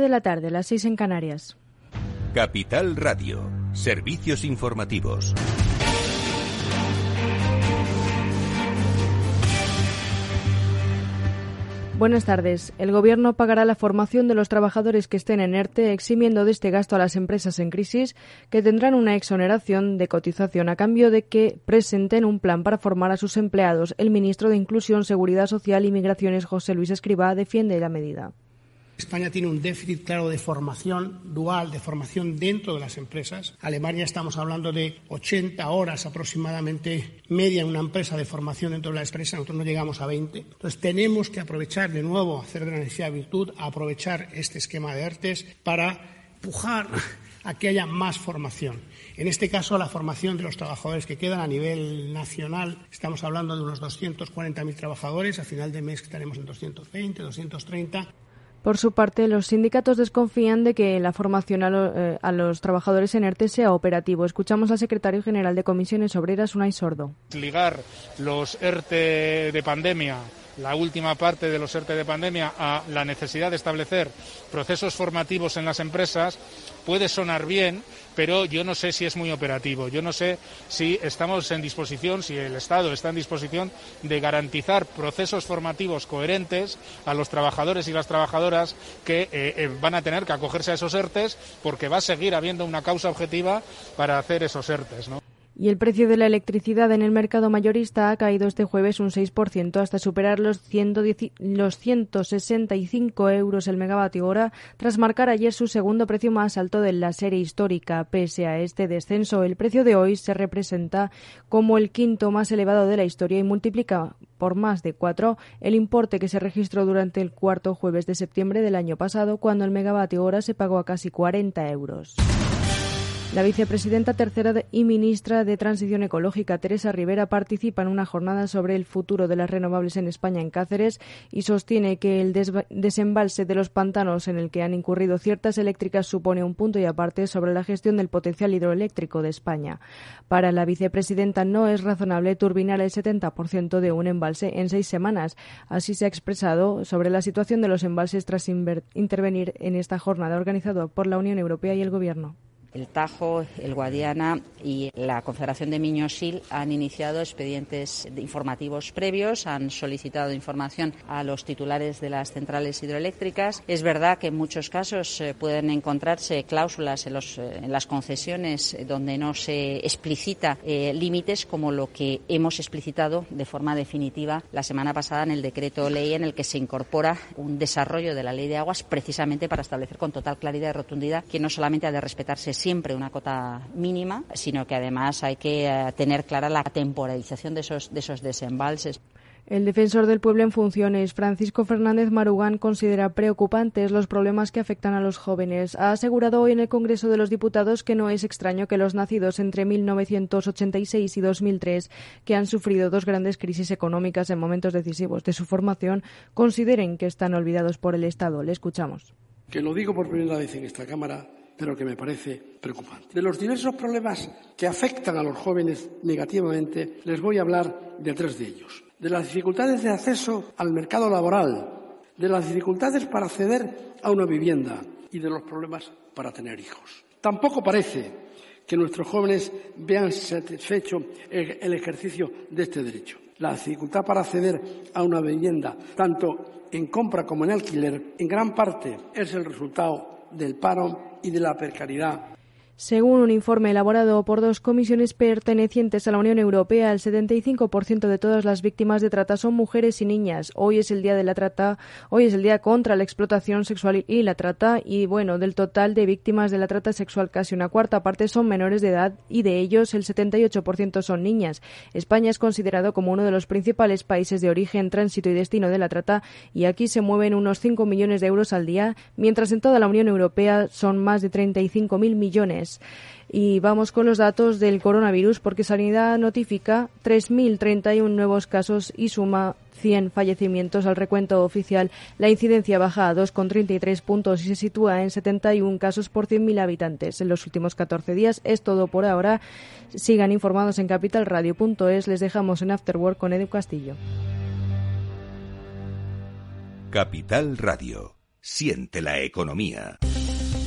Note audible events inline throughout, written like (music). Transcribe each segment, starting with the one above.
de la tarde, las seis en Canarias. Capital Radio, servicios informativos. Buenas tardes. El Gobierno pagará la formación de los trabajadores que estén en ERTE, eximiendo de este gasto a las empresas en crisis, que tendrán una exoneración de cotización a cambio de que presenten un plan para formar a sus empleados. El ministro de Inclusión, Seguridad Social y Migraciones, José Luis Escribá, defiende la medida. España tiene un déficit claro de formación dual, de formación dentro de las empresas. Alemania estamos hablando de 80 horas aproximadamente media en una empresa de formación dentro de la empresa, nosotros no llegamos a 20. Entonces tenemos que aprovechar de nuevo, hacer de la necesidad virtud, aprovechar este esquema de ERTES para empujar a que haya más formación. En este caso, la formación de los trabajadores que quedan a nivel nacional, estamos hablando de unos 240.000 trabajadores, a final de mes estaremos en 220, 230. Por su parte, los sindicatos desconfían de que la formación eh, a, los trabajadores en ERTE sea operativo. Escuchamos al secretario general de Comisiones Obreras, Unai Sordo. Ligar los ERTE de pandemia la última parte de los ERTE de pandemia a la necesidad de establecer procesos formativos en las empresas puede sonar bien, pero yo no sé si es muy operativo. Yo no sé si estamos en disposición, si el Estado está en disposición de garantizar procesos formativos coherentes a los trabajadores y las trabajadoras que eh, eh, van a tener que acogerse a esos ERTES porque va a seguir habiendo una causa objetiva para hacer esos ERTES. Y el precio de la electricidad en el mercado mayorista ha caído este jueves un 6% hasta superar los, 110, los 165 euros el megavatio hora tras marcar ayer su segundo precio más alto de la serie histórica. Pese a este descenso, el precio de hoy se representa como el quinto más elevado de la historia y multiplica por más de cuatro el importe que se registró durante el cuarto jueves de septiembre del año pasado, cuando el megavatio hora se pagó a casi 40 euros. La vicepresidenta tercera y ministra de Transición Ecológica, Teresa Rivera, participa en una jornada sobre el futuro de las renovables en España en Cáceres y sostiene que el desembalse de los pantanos en el que han incurrido ciertas eléctricas supone un punto y aparte sobre la gestión del potencial hidroeléctrico de España. Para la vicepresidenta no es razonable turbinar el 70% de un embalse en seis semanas. Así se ha expresado sobre la situación de los embalses tras intervenir en esta jornada organizada por la Unión Europea y el Gobierno. El Tajo, el Guadiana y la Confederación de Miñosil han iniciado expedientes informativos previos, han solicitado información a los titulares de las centrales hidroeléctricas. Es verdad que en muchos casos eh, pueden encontrarse cláusulas eh, en, las concesiones donde no se explicita eh, límites como lo que hemos explicitado de forma definitiva la semana pasada en el decreto ley en el que se incorpora un desarrollo de la ley de aguas precisamente para establecer con total claridad y rotundidad que no solamente ha de respetarse siempre una cota mínima, sino que además hay que eh, tener clara la temporalización de esos, de esos desembalses. El defensor del pueblo en funciones, Francisco Fernández Marugán, considera preocupantes los problemas que afectan a los jóvenes. Ha asegurado hoy en el Congreso de los Diputados que no es extraño que los nacidos entre 1986 y 2003, que han sufrido dos grandes crisis económicas en momentos decisivos de su formación, consideren que están olvidados por el Estado. Le escuchamos. Que lo digo por primera vez en esta Cámara pero que me parece preocupante. De los diversos problemas que afectan a los jóvenes negativamente, les voy a hablar de tres de ellos. De las dificultades de acceso al mercado laboral, de las dificultades para acceder a una vivienda y de los problemas para tener hijos. Tampoco parece que nuestros jóvenes vean satisfecho el ejercicio de este derecho. La dificultad para acceder a una vivienda, tanto en compra como en alquiler, en gran parte es el resultado del paro y de la precariedad según un informe elaborado por dos comisiones pertenecientes a la Unión Europea, el 75% de todas las víctimas de trata son mujeres y niñas. Hoy es el día de la trata, hoy es el día contra la explotación sexual y la trata y bueno, del total de víctimas de la trata sexual casi una cuarta parte son menores de edad y de ellos el 78% son niñas. España es considerado como uno de los principales países de origen, tránsito y destino de la trata y aquí se mueven unos 5 millones de euros al día, mientras en toda la Unión Europea son más de 35.000 millones. Y vamos con los datos del coronavirus porque Sanidad notifica 3.031 nuevos casos y suma 100 fallecimientos al recuento oficial. La incidencia baja a 2,33 puntos y se sitúa en 71 casos por 100.000 habitantes. En los últimos 14 días es todo por ahora. Sigan informados en capitalradio.es. Les dejamos en Afterwork con Edu Castillo. Capital Radio Siente la economía.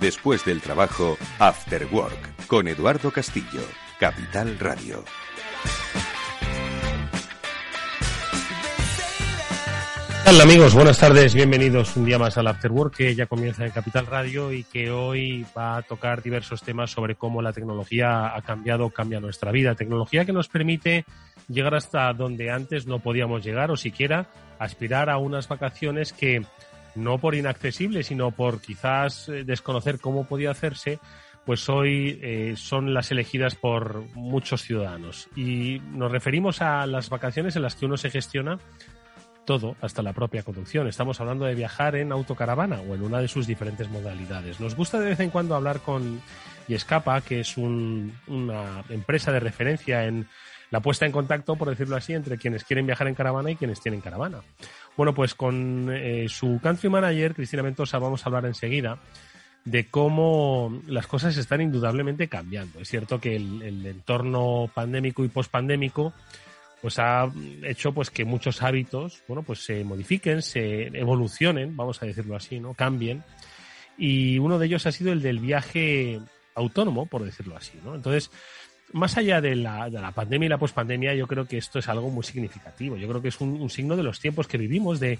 Después del trabajo, After Work, con Eduardo Castillo, Capital Radio. Hola amigos? Buenas tardes, bienvenidos un día más al After Work que ya comienza en Capital Radio y que hoy va a tocar diversos temas sobre cómo la tecnología ha cambiado, cambia nuestra vida. Tecnología que nos permite llegar hasta donde antes no podíamos llegar o siquiera aspirar a unas vacaciones que no por inaccesible, sino por quizás eh, desconocer cómo podía hacerse, pues hoy eh, son las elegidas por muchos ciudadanos. Y nos referimos a las vacaciones en las que uno se gestiona todo, hasta la propia conducción. Estamos hablando de viajar en autocaravana o en una de sus diferentes modalidades. Nos gusta de vez en cuando hablar con Yescapa, que es una empresa de referencia en la puesta en contacto, por decirlo así, entre quienes quieren viajar en caravana y quienes tienen caravana. Bueno, pues con eh, su country manager, Cristina Mentosa, vamos a hablar enseguida de cómo las cosas están indudablemente cambiando. Es cierto que el, entorno pandémico y pospandémico pues ha hecho pues que muchos hábitos, bueno, pues se modifiquen, se evolucionen, vamos a decirlo así, ¿no? Cambien. Y uno de ellos ha sido el del viaje autónomo, por decirlo así, ¿no? Entonces, más allá de la, de la pandemia y la pospandemia, yo creo que esto es algo muy significativo. Yo creo que es un, signo de los tiempos que vivimos, de,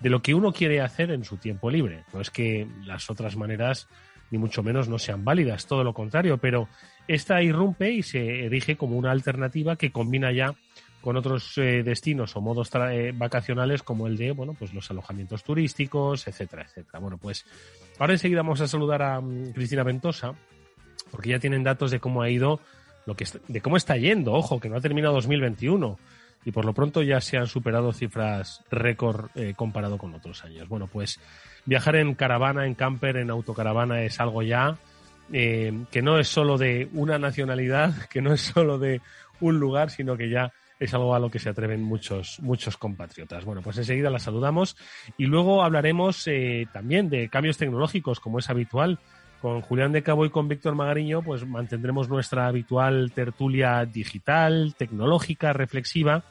de, lo que uno quiere hacer en su tiempo libre. No es que las otras maneras, ni mucho menos, no sean válidas, todo lo contrario, pero esta irrumpe y se erige como una alternativa que combina ya con otros eh, destinos o modos eh, vacacionales como el de, bueno, pues los alojamientos turísticos, etcétera, etcétera. Bueno, pues ahora enseguida vamos a saludar a um, Cristina Ventosa, porque ya tienen datos de cómo ha ido lo que de cómo está yendo, ojo, que no ha terminado 2021 y por lo pronto ya se han superado cifras récord eh, comparado con otros años. Bueno, pues viajar en caravana, en camper, en autocaravana es algo ya eh, que no es solo de una nacionalidad, (laughs) que no es solo de un lugar, sino que ya es algo a lo que se atreven muchos, muchos compatriotas. Bueno, pues enseguida la saludamos y luego hablaremos eh, también de cambios tecnológicos, como es habitual con Julián de Cabo y con Víctor Magariño, pues mantendremos nuestra habitual tertulia digital, tecnológica, reflexiva,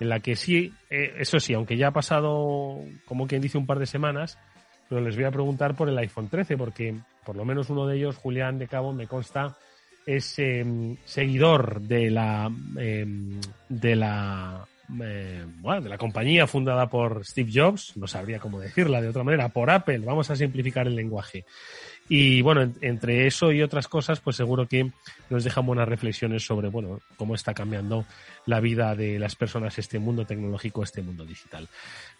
en la que sí, eh, eso sí, aunque ya ha pasado, como quien dice, un par de semanas, pero les voy a preguntar por el iPhone 13, porque por lo menos uno de ellos, Julián de Cabo, me consta, es em, seguidor de la em, de la eh, de la compañía fundada por Steve Jobs, no sabría cómo decirla de otra manera, por Apple, vamos a simplificar el lenguaje. Y bueno, entre eso y otras cosas, pues seguro que nos dejan buenas reflexiones sobre, bueno, cómo está cambiando la vida de las personas este mundo tecnológico, este mundo digital.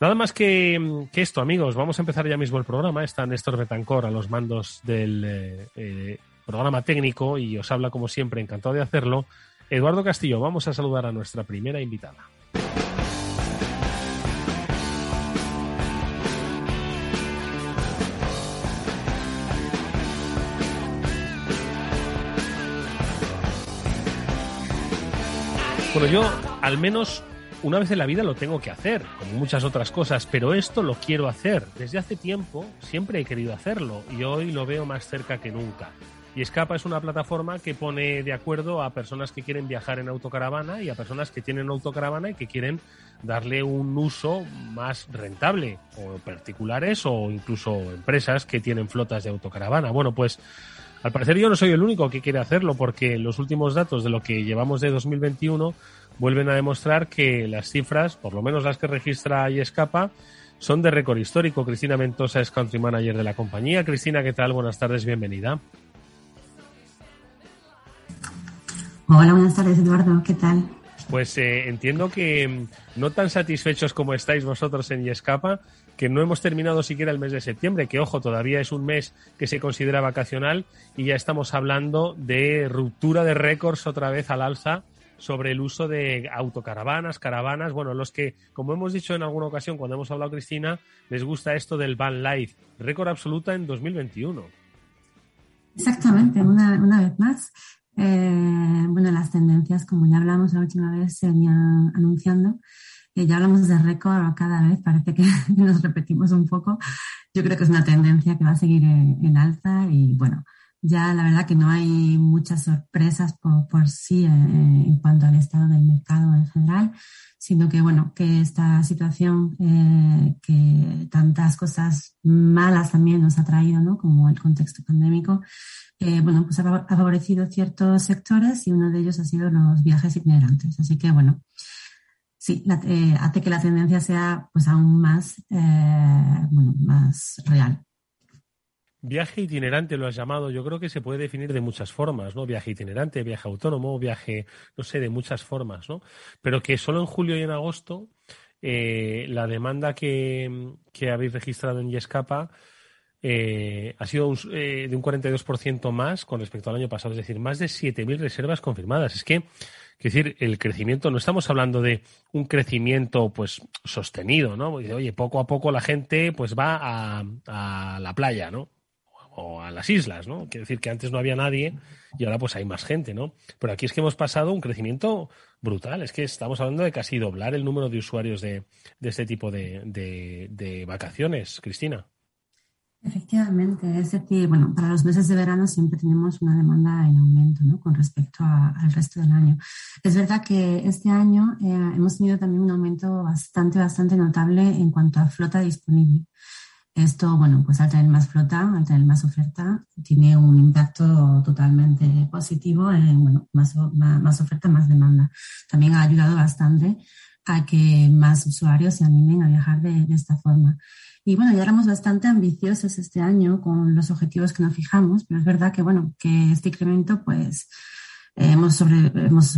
Nada más que, esto, amigos, vamos a empezar ya mismo el programa. Está Néstor Betancor a los mandos del eh, eh, programa técnico y os habla como siempre, encantado de hacerlo. Eduardo Castillo, vamos a saludar a nuestra primera invitada. Bueno, yo al menos una vez en la vida lo tengo que hacer, como muchas otras cosas, pero esto lo quiero hacer. Desde hace tiempo siempre he querido hacerlo y hoy lo veo más cerca que nunca. Y Escapa es una plataforma que pone de acuerdo a personas que quieren viajar en autocaravana y a personas que tienen autocaravana y que quieren darle un uso más rentable, o particulares o incluso empresas que tienen flotas de autocaravana. Bueno, pues al parecer yo no soy el único que quiere hacerlo porque los últimos datos de lo que llevamos de 2021 vuelven a demostrar que las cifras, por lo menos las que registra y escapa, son de récord histórico. Cristina Mentosa es country manager de la compañía. Cristina, ¿qué tal? Buenas tardes, bienvenida. Hola, buenas tardes, Eduardo. ¿Qué tal? Pues eh, entiendo que mm, no tan satisfechos como estáis vosotros en Yescapa, que no hemos terminado siquiera el mes de septiembre, que ojo, todavía es un mes que se considera vacacional y ya estamos hablando de ruptura de récords otra vez al alza sobre el uso de autocaravanas, caravanas, bueno, los que, como hemos dicho en alguna ocasión cuando hemos hablado, Cristina, les gusta esto del van life, récord absoluta en 2021. Exactamente, una, vez más. Eh, bueno, las tendencias, como ya hablamos la última vez, se venían anunciando. y ya hablamos de récord cada vez, parece que (laughs) nos repetimos un poco. Yo creo que es una tendencia que va a seguir en alza y bueno, ya la verdad que no hay muchas sorpresas por, sí eh, en cuanto al estado del mercado en general, sino que bueno, que esta situación, eh, que tantas cosas malas también nos ha traído, ¿no? Como el contexto pandémico, eh, bueno, pues ha favorecido ciertos sectores y uno de ellos ha sido los viajes itinerantes. Así que bueno, sí, hace que la tendencia sea pues aún más, bueno, más real. Viaje itinerante lo has llamado, yo creo que se puede definir de muchas formas, ¿no? Viaje itinerante, viaje autónomo, viaje, no sé, de muchas formas, ¿no? Pero que solo en julio y en agosto eh, la demanda que, habéis registrado en Yescapa eh, ha sido eh, de un 42% más con respecto al año pasado, es decir, más de 7.000 reservas confirmadas. Es que, es decir, el crecimiento, no estamos hablando de un crecimiento pues sostenido, ¿no? Oye, poco a poco la gente pues va a, a la playa, ¿no? O a las islas, ¿no? Quiere decir que antes no había nadie y ahora pues hay más gente, ¿no? Pero aquí es que hemos pasado un crecimiento brutal, es que estamos hablando de casi doblar el número de usuarios de, este tipo de, vacaciones, Cristina. Efectivamente, es decir, bueno, para los meses de verano siempre tenemos una demanda en aumento, ¿no? Con respecto al resto del año. Es verdad que este año eh, hemos tenido también un aumento bastante, bastante notable en cuanto a flota disponible. Esto, bueno, pues al tener más flota, al tener más oferta, tiene un impacto totalmente positivo en, bueno, más, más, oferta, más demanda. También ha ayudado bastante a que más usuarios se animen a viajar de, esta forma. Y bueno, ya éramos bastante ambiciosos este año con los objetivos que nos fijamos, pero es verdad que, bueno, que este incremento, pues, hemos, sobre, hemos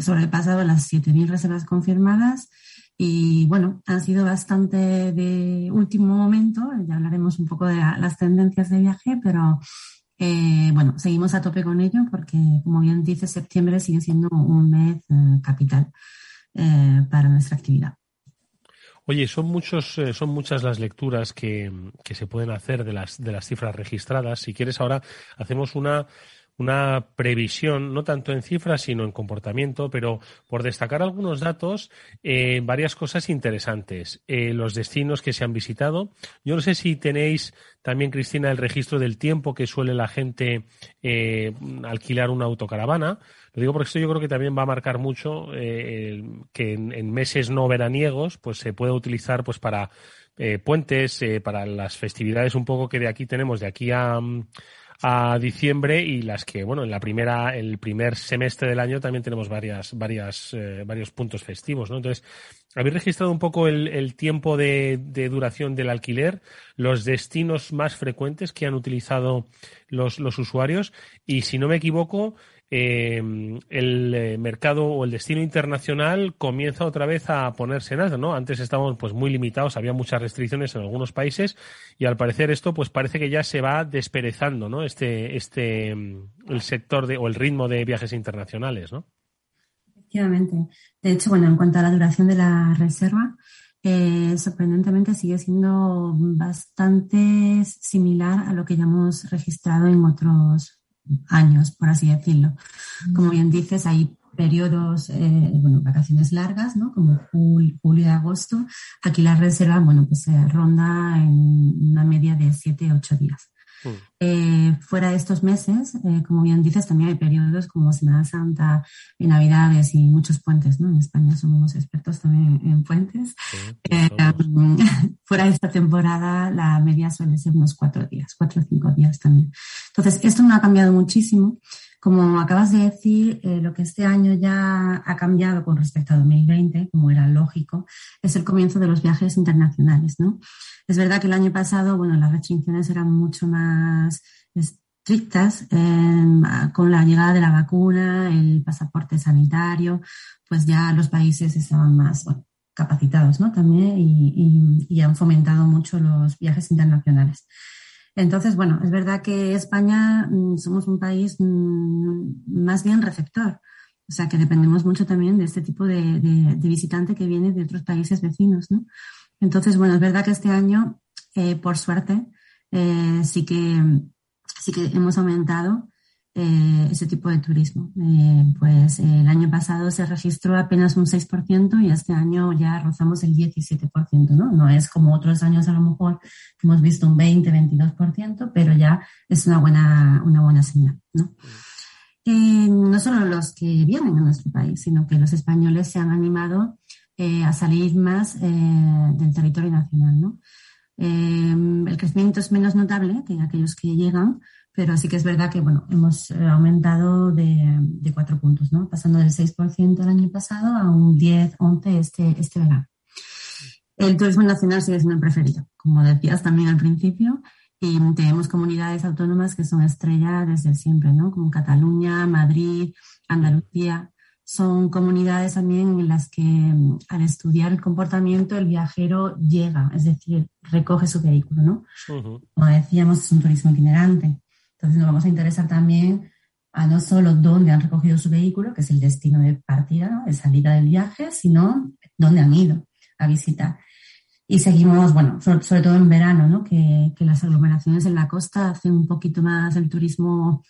sobrepasado las 7.000 reservas confirmadas y bueno, han sido bastante de último momento, ya hablaremos un poco de las tendencias de viaje, pero eh, bueno, seguimos a tope con ello porque, como bien dice, septiembre sigue siendo un mes eh, capital eh, para nuestra actividad. Oye, son muchos, son muchas las lecturas que, que, se pueden hacer de las, de las cifras registradas. Si quieres, ahora hacemos una una previsión, no tanto en cifras, sino en comportamiento, pero por destacar algunos datos, eh, varias cosas interesantes. Eh, los destinos que se han visitado. Yo no sé si tenéis también, Cristina, el registro del tiempo que suele la gente eh, alquilar una autocaravana. Lo digo porque esto yo creo que también va a marcar mucho que en, meses no veraniegos pues se puede utilizar pues para puentes, para las festividades un poco que de aquí tenemos, de aquí a a diciembre y las que, bueno, en la primera, el primer semestre del año también tenemos varias, varias, eh, varios puntos festivos, ¿no? Entonces, habéis registrado un poco el, el tiempo de, de, duración del alquiler, los destinos más frecuentes que han utilizado los, los usuarios y, si no me equivoco, Em, el eh, mercado o el destino internacional comienza otra vez a ponerse en alto, ¿no? Antes estábamos pues muy limitados, había muchas restricciones en algunos países y al parecer esto pues parece que ya se va desperezando, ¿no? Este, este, em, el sector de, o el ritmo de viajes internacionales, ¿no? Efectivamente. De hecho, bueno, en cuanto a la duración de la reserva, eh, sorprendentemente sigue siendo bastante similar a lo que ya hemos registrado en otros años, por así decirlo. Como bien dices, hay periodos, eh, bueno, vacaciones largas, ¿no? Como julio, julio y agosto. Aquí la reserva, bueno, pues se ronda en una media de 7, 8 días. Mm. Eh, fuera de estos meses, eh, como bien dices, también hay periodos como Semana Santa, y Navidades y muchos puentes, ¿no? En España somos expertos también en puentes. Eh, (laughs) fuera de esta temporada, la media suele ser unos cuatro días, cuatro o cinco días también. Entonces, esto no ha cambiado muchísimo. Como acabas de decir, lo que este año ya ha cambiado con respecto a 2020, como era lógico, es el comienzo de los viajes internacionales, ¿no? Es verdad que el año pasado, bueno, las restricciones eran mucho más estrictas em, con la llegada de la vacuna, el pasaporte sanitario, pues ya los países estaban más capacitados, ¿no? También y, han fomentado mucho los viajes internacionales. Entonces, bueno, es verdad que España mm, somos un país mm, más bien receptor. O sea que dependemos mucho también de este tipo de, de, visitante que viene de otros países vecinos, ¿no? Entonces, bueno, es verdad que este año, eh, por suerte, eh, sí, que, sí que hemos aumentado eh, ese tipo de turismo. pues el año pasado se registró apenas un 6% y este año ya rozamos el 17%, ¿no? No es como otros años a lo mejor que hemos visto un 20, 22%, pero ya es una buena, una buena señal, ¿no? no solo los que vienen a nuestro país, sino que los españoles se han animado eh, a salir más eh, del territorio nacional. ¿no? Eh, el crecimiento es menos notable que aquellos que llegan, pero sí que es verdad que bueno, hemos aumentado de, de cuatro puntos, ¿no? pasando del 6% el año pasado a un 10, 11 este, este verano. El turismo nacional sigue siendo el preferido, como decías también al principio, y tenemos comunidades autónomas que son estrella desde siempre, ¿no? como Cataluña, Madrid, Andalucía son comunidades también en las que mm, al estudiar el comportamiento el viajero llega, es decir, recoge su vehículo, ¿no? Como decíamos, es un turismo itinerante. Entonces nos vamos a interesar también a no solo dónde han recogido su vehículo, que es el destino de partida, de salida del viaje, sino dónde han ido a visitar. Y seguimos, bueno, sobre, todo en verano, ¿no? Que, que las aglomeraciones en la costa hacen un poquito más el turismo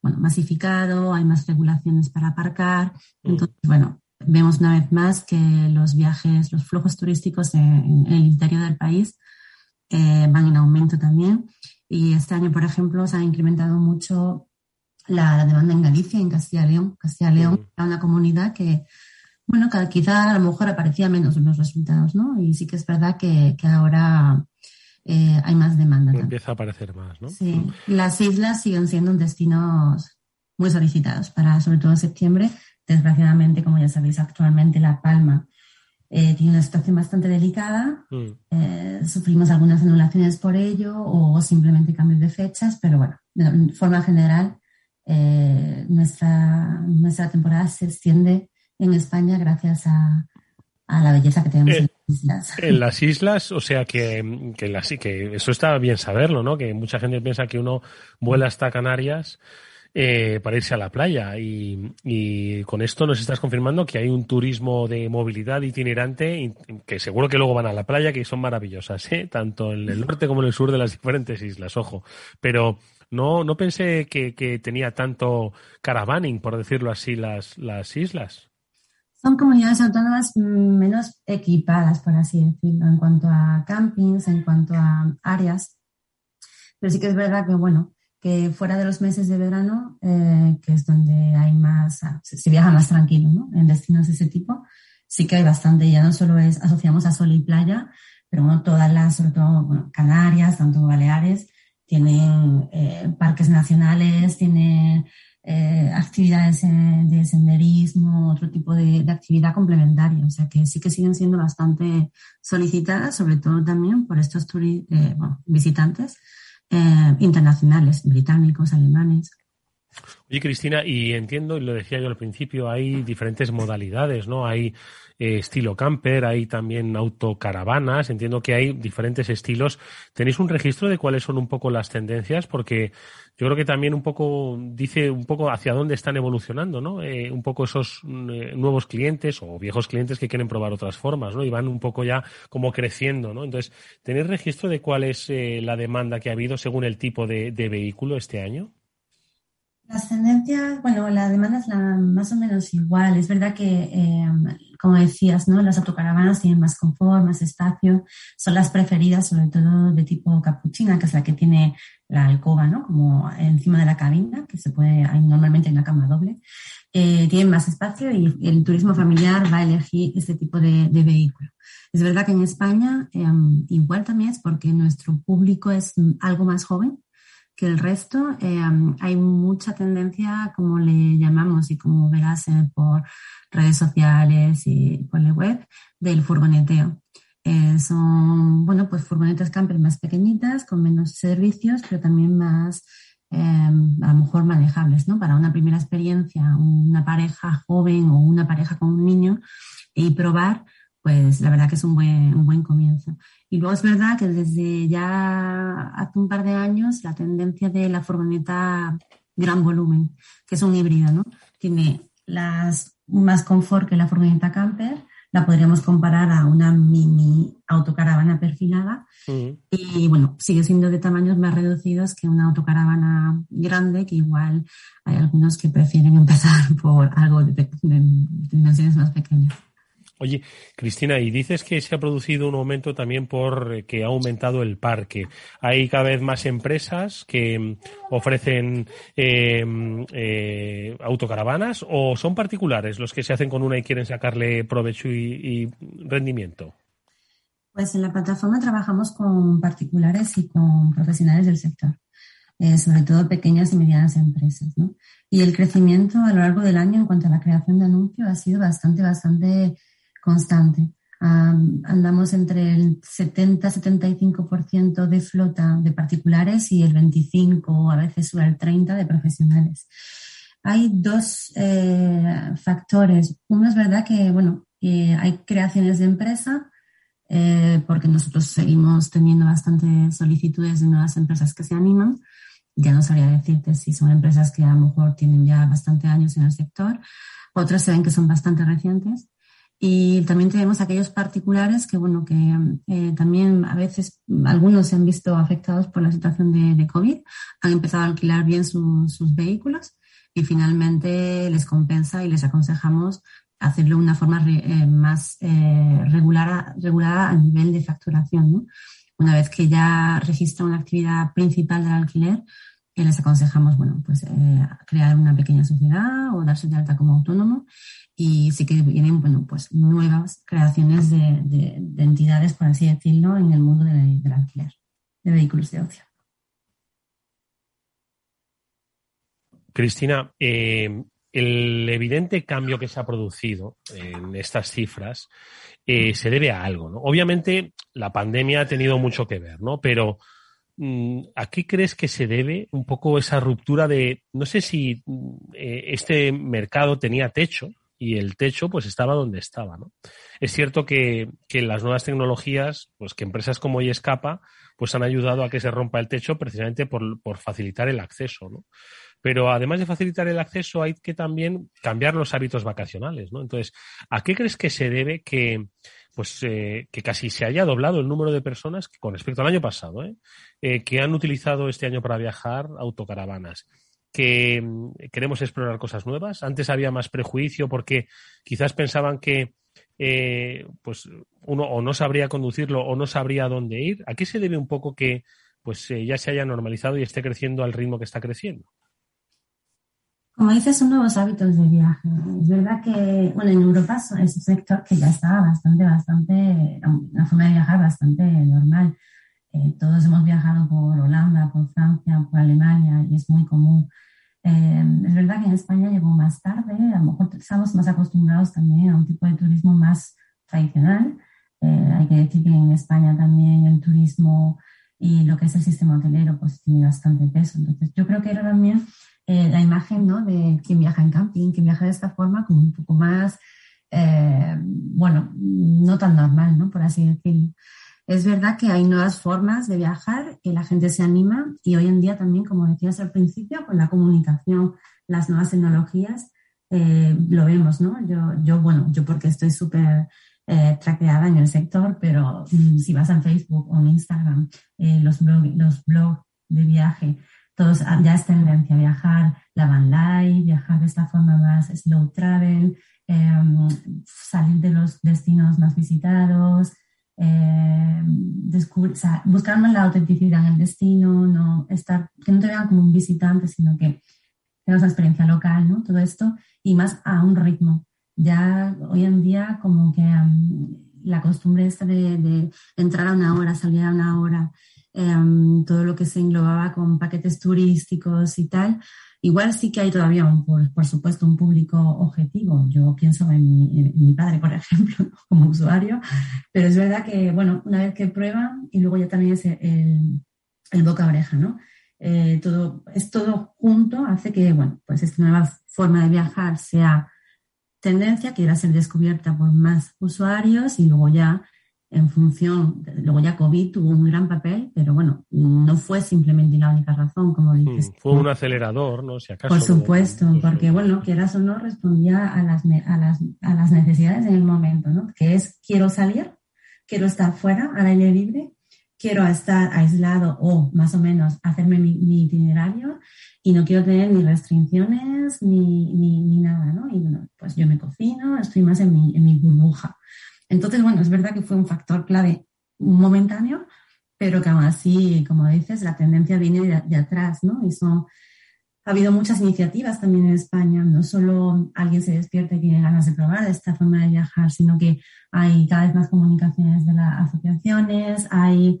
bueno, masificado, hay más regulaciones para aparcar. Mm. Entonces, bueno, vemos una vez más que los viajes, los flujos turísticos en, el interior del país eh, van en aumento también. Y este año, por ejemplo, se ha incrementado mucho la, demanda en Galicia, en Castilla y León. Castilla y León mm. era una comunidad que, bueno, quizá a lo mejor aparecía menos en los resultados, ¿no? Y sí que es verdad que, que ahora eh, hay más demanda. Empieza a aparecer más, ¿no? Sí, las islas siguen siendo un destino muy solicitados para, sobre todo en septiembre. Desgraciadamente, como ya sabéis, actualmente La Palma eh, tiene una situación bastante delicada. Mm. Eh, sufrimos algunas anulaciones por ello o simplemente cambios de fechas, pero bueno, de forma general, nuestra, nuestra temporada se extiende en España gracias a, a la belleza que tenemos en las islas. En las islas, o sea que, que, que eso está bien saberlo, ¿no? Que mucha gente piensa que uno vuela hasta Canarias eh, para irse a la playa y, con esto nos estás confirmando que hay un turismo de movilidad itinerante que seguro que luego van a la playa, que son maravillosas, ¿eh? tanto en el norte como en el sur de las diferentes islas, ojo. Pero no, no pensé que, que tenía tanto caravaning, por decirlo así, las, las islas son comunidades autónomas menos equipadas, por así decirlo, en cuanto a campings, en cuanto a áreas. Pero sí que es verdad que, bueno, fuera de los meses de verano, eh, que es donde hay más, ah, se, viaja más tranquilo. En destinos de ese tipo, sí que hay bastante. Ya no solo es, asociamos a sol y playa, pero todas las, sobre todo, Canarias, tanto Baleares, tienen eh, parques nacionales, tienen eh, actividades de senderismo, otro tipo de, actividad complementaria. O sea que sí que siguen siendo bastante solicitadas, sobre todo también por estos eh, visitantes eh, internacionales, británicos, alemanes. Oye, Cristina, y entiendo, y lo decía yo al principio, hay diferentes modalidades, ¿no? Hay eh, estilo camper, hay también autocaravanas, entiendo que hay diferentes estilos. ¿Tenéis un registro de cuáles son un poco las tendencias? Porque yo creo que también un poco dice un poco hacia dónde están evolucionando, ¿no? Eh, un poco esos mm, eh, nuevos clientes o viejos clientes que quieren probar otras formas, ¿no? Y van un poco ya como creciendo, ¿no? Entonces, ¿tenéis registro de cuál es la demanda que ha habido según el tipo de vehículo este año? Las tendencias, bueno, la demanda es la más o menos igual. Es verdad que, eh, como decías, ¿no? Las autocaravanas tienen más confort, más espacio, son las preferidas, sobre todo de tipo capuchina, que es la que tiene la alcoba, ¿no? Como encima de la cabina, que se puede, hay normalmente en la cama doble. Eh, tienen más espacio y el turismo familiar va a elegir este tipo de, vehículo. Es verdad que en España eh, igual también es porque nuestro público es algo más joven, que el resto. Eh, hay mucha tendencia, como le llamamos y como verás eh, por redes sociales y por la web, del furgoneteo. Eh, son, bueno, pues furgonetas camper más pequeñitas, con menos servicios, pero también más, a lo mejor manejables, ¿no? Para una primera experiencia, una pareja joven o una pareja con un niño y probar pues la verdad que es un buen, un buen comienzo. Y luego es verdad que desde ya hace un par de años la tendencia de la furgoneta gran volumen, que es un híbrido, ¿no? Tiene las más confort que la furgoneta camper, la podríamos comparar a una mini autocaravana perfilada y bueno, sigue siendo de tamaños más reducidos que una autocaravana grande, que igual hay algunos que prefieren empezar (laughs) por algo de dimensiones más pequeñas. Oye, Cristina, y dices que se ha producido un aumento también por que ha aumentado el parque. Hay cada vez más empresas que mm, ofrecen em, eh, autocaravanas o son particulares los que se hacen con una y quieren sacarle provecho y, rendimiento. Pues en la plataforma trabajamos con particulares y con profesionales del sector, eh, sobre todo pequeñas y medianas empresas. ¿no? Y el crecimiento a lo largo del año en cuanto a la creación de anuncios ha sido bastante, bastante constante. andamos entre el 70-75% de flota de particulares y el 25 o a veces el 30 de profesionales. Hay dos eh, factores. Uno es verdad que, bueno, hay creaciones de empresa, eh, porque nosotros seguimos teniendo bastantes solicitudes de nuevas empresas que se animan. Ya no sabría decirte si son empresas que a lo mejor tienen ya bastante años en el sector, otras se ven que son bastante recientes. Y también tenemos aquellos particulares que, bueno, que eh, también a veces algunos se han visto afectados por la situación de, de COVID, han empezado a alquilar bien sus vehículos y finalmente les compensa y les aconsejamos hacerlo de una forma eh, más eh, regular, regulada a nivel de facturación. ¿no? Una vez que ya registra una actividad principal del alquiler, les aconsejamos, bueno, pues crear una pequeña sociedad o darse de alta como autónomo y sí que vienen, bueno, pues nuevas creaciones de, entidades, por así decirlo, en el mundo del alquiler de vehículos de ocio. Cristina, eh, el evidente cambio que se ha producido en estas cifras eh, se debe a algo, ¿no? Obviamente la pandemia ha tenido mucho que ver, ¿no? Pero ¿a qué crees que se debe un poco esa ruptura de, no sé si mm, eh, este mercado tenía techo, y el techo pues estaba donde estaba. ¿no? Es cierto que, que, las nuevas tecnologías, pues que empresas como Escapa pues han ayudado a que se rompa el techo precisamente por, por, facilitar el acceso. ¿no? Pero además de facilitar el acceso hay que también cambiar los hábitos vacacionales. ¿no? Entonces, ¿a qué crees que se debe que, pues, eh, que casi se haya doblado el número de personas con respecto al año pasado, ¿eh? Eh, que han utilizado este año para viajar autocaravanas? que mm, queremos explorar cosas nuevas. Antes había más prejuicio porque quizás pensaban que eh, pues uno o no sabría conducirlo o no sabría dónde ir. ¿A qué se debe un poco que pues ya se haya normalizado y esté creciendo al ritmo que está creciendo? Como dices, son nuevos hábitos de viaje. Es verdad que, bueno, en Europa es un sector que ya estaba bastante, bastante, una forma de viajar bastante normal. Eh, todos hemos viajado por Holanda, por Francia, por Alemania y es muy común. Eh, es verdad que en España llegó más tarde, a lo mejor estamos más acostumbrados también a un tipo de turismo más tradicional. Eh, hay que decir que en España también el turismo y lo que es el sistema hotelero pues tiene bastante peso. Entonces yo creo que era también la imagen ¿no? de quien viaja en camping, quien viaja de esta forma como un poco más, bueno, no tan normal, ¿no? por así decirlo. Es verdad que hay nuevas formas de viajar, que la gente se anima y hoy en día también, como decías al principio, con la comunicación, las nuevas tecnologías, eh, lo vemos, ¿no? Yo, yo, bueno, yo porque estoy súper eh, traqueada en el sector, pero mm, si vas a Facebook o en Instagram, eh, los blogs los blog de viaje, todos ah, ya es tendencia a viajar, la van live, viajar de esta forma más slow travel, em, salir de los destinos más visitados, eh, buscar la autenticidad en el destino, no estar, que no te vean como un visitante, sino que tengas una experiencia local, ¿no? Todo esto y más a un ritmo. Ya hoy en día como que la costumbre esta de, entrar a una hora, salir a una hora, em, todo lo que se englobaba con paquetes turísticos y tal, Igual sí que hay todavía, un, por, supuesto, un público objetivo. Yo pienso en mi, padre, por (laughs) ejemplo, como usuario, pero es verdad que, bueno, una vez que prueban y luego ya también es el, boca a oreja, ¿no? Eh, todo, es todo junto, hace que, bueno, pues esta nueva forma de viajar sea tendencia, que irá a ser descubierta por más usuarios y luego ya en función, luego ya COVID tuvo un gran papel, pero bueno, no fue simplemente la única razón, como mm, dices. fue un acelerador, ¿no? Si acaso. Por supuesto, porque bueno, quieras o no, respondía a las, a las, a las necesidades en el momento, ¿no? Que es, quiero salir, quiero estar fuera, al aire libre, quiero estar aislado o más o menos hacerme mi, itinerario y no quiero tener ni restricciones ni, ni, ni, nada, ¿no? Y bueno, pues yo me cocino, estoy más en mi, en mi burbuja. Entonces, bueno, es verdad que fue un factor clave momentáneo, pero que aún así, como dices, la tendencia viene de, atrás, ¿no? Y son, ha habido muchas iniciativas también en España, no solo alguien se despierta y tiene ganas de probar esta forma de viajar, sino que hay cada vez más comunicaciones de las asociaciones, hay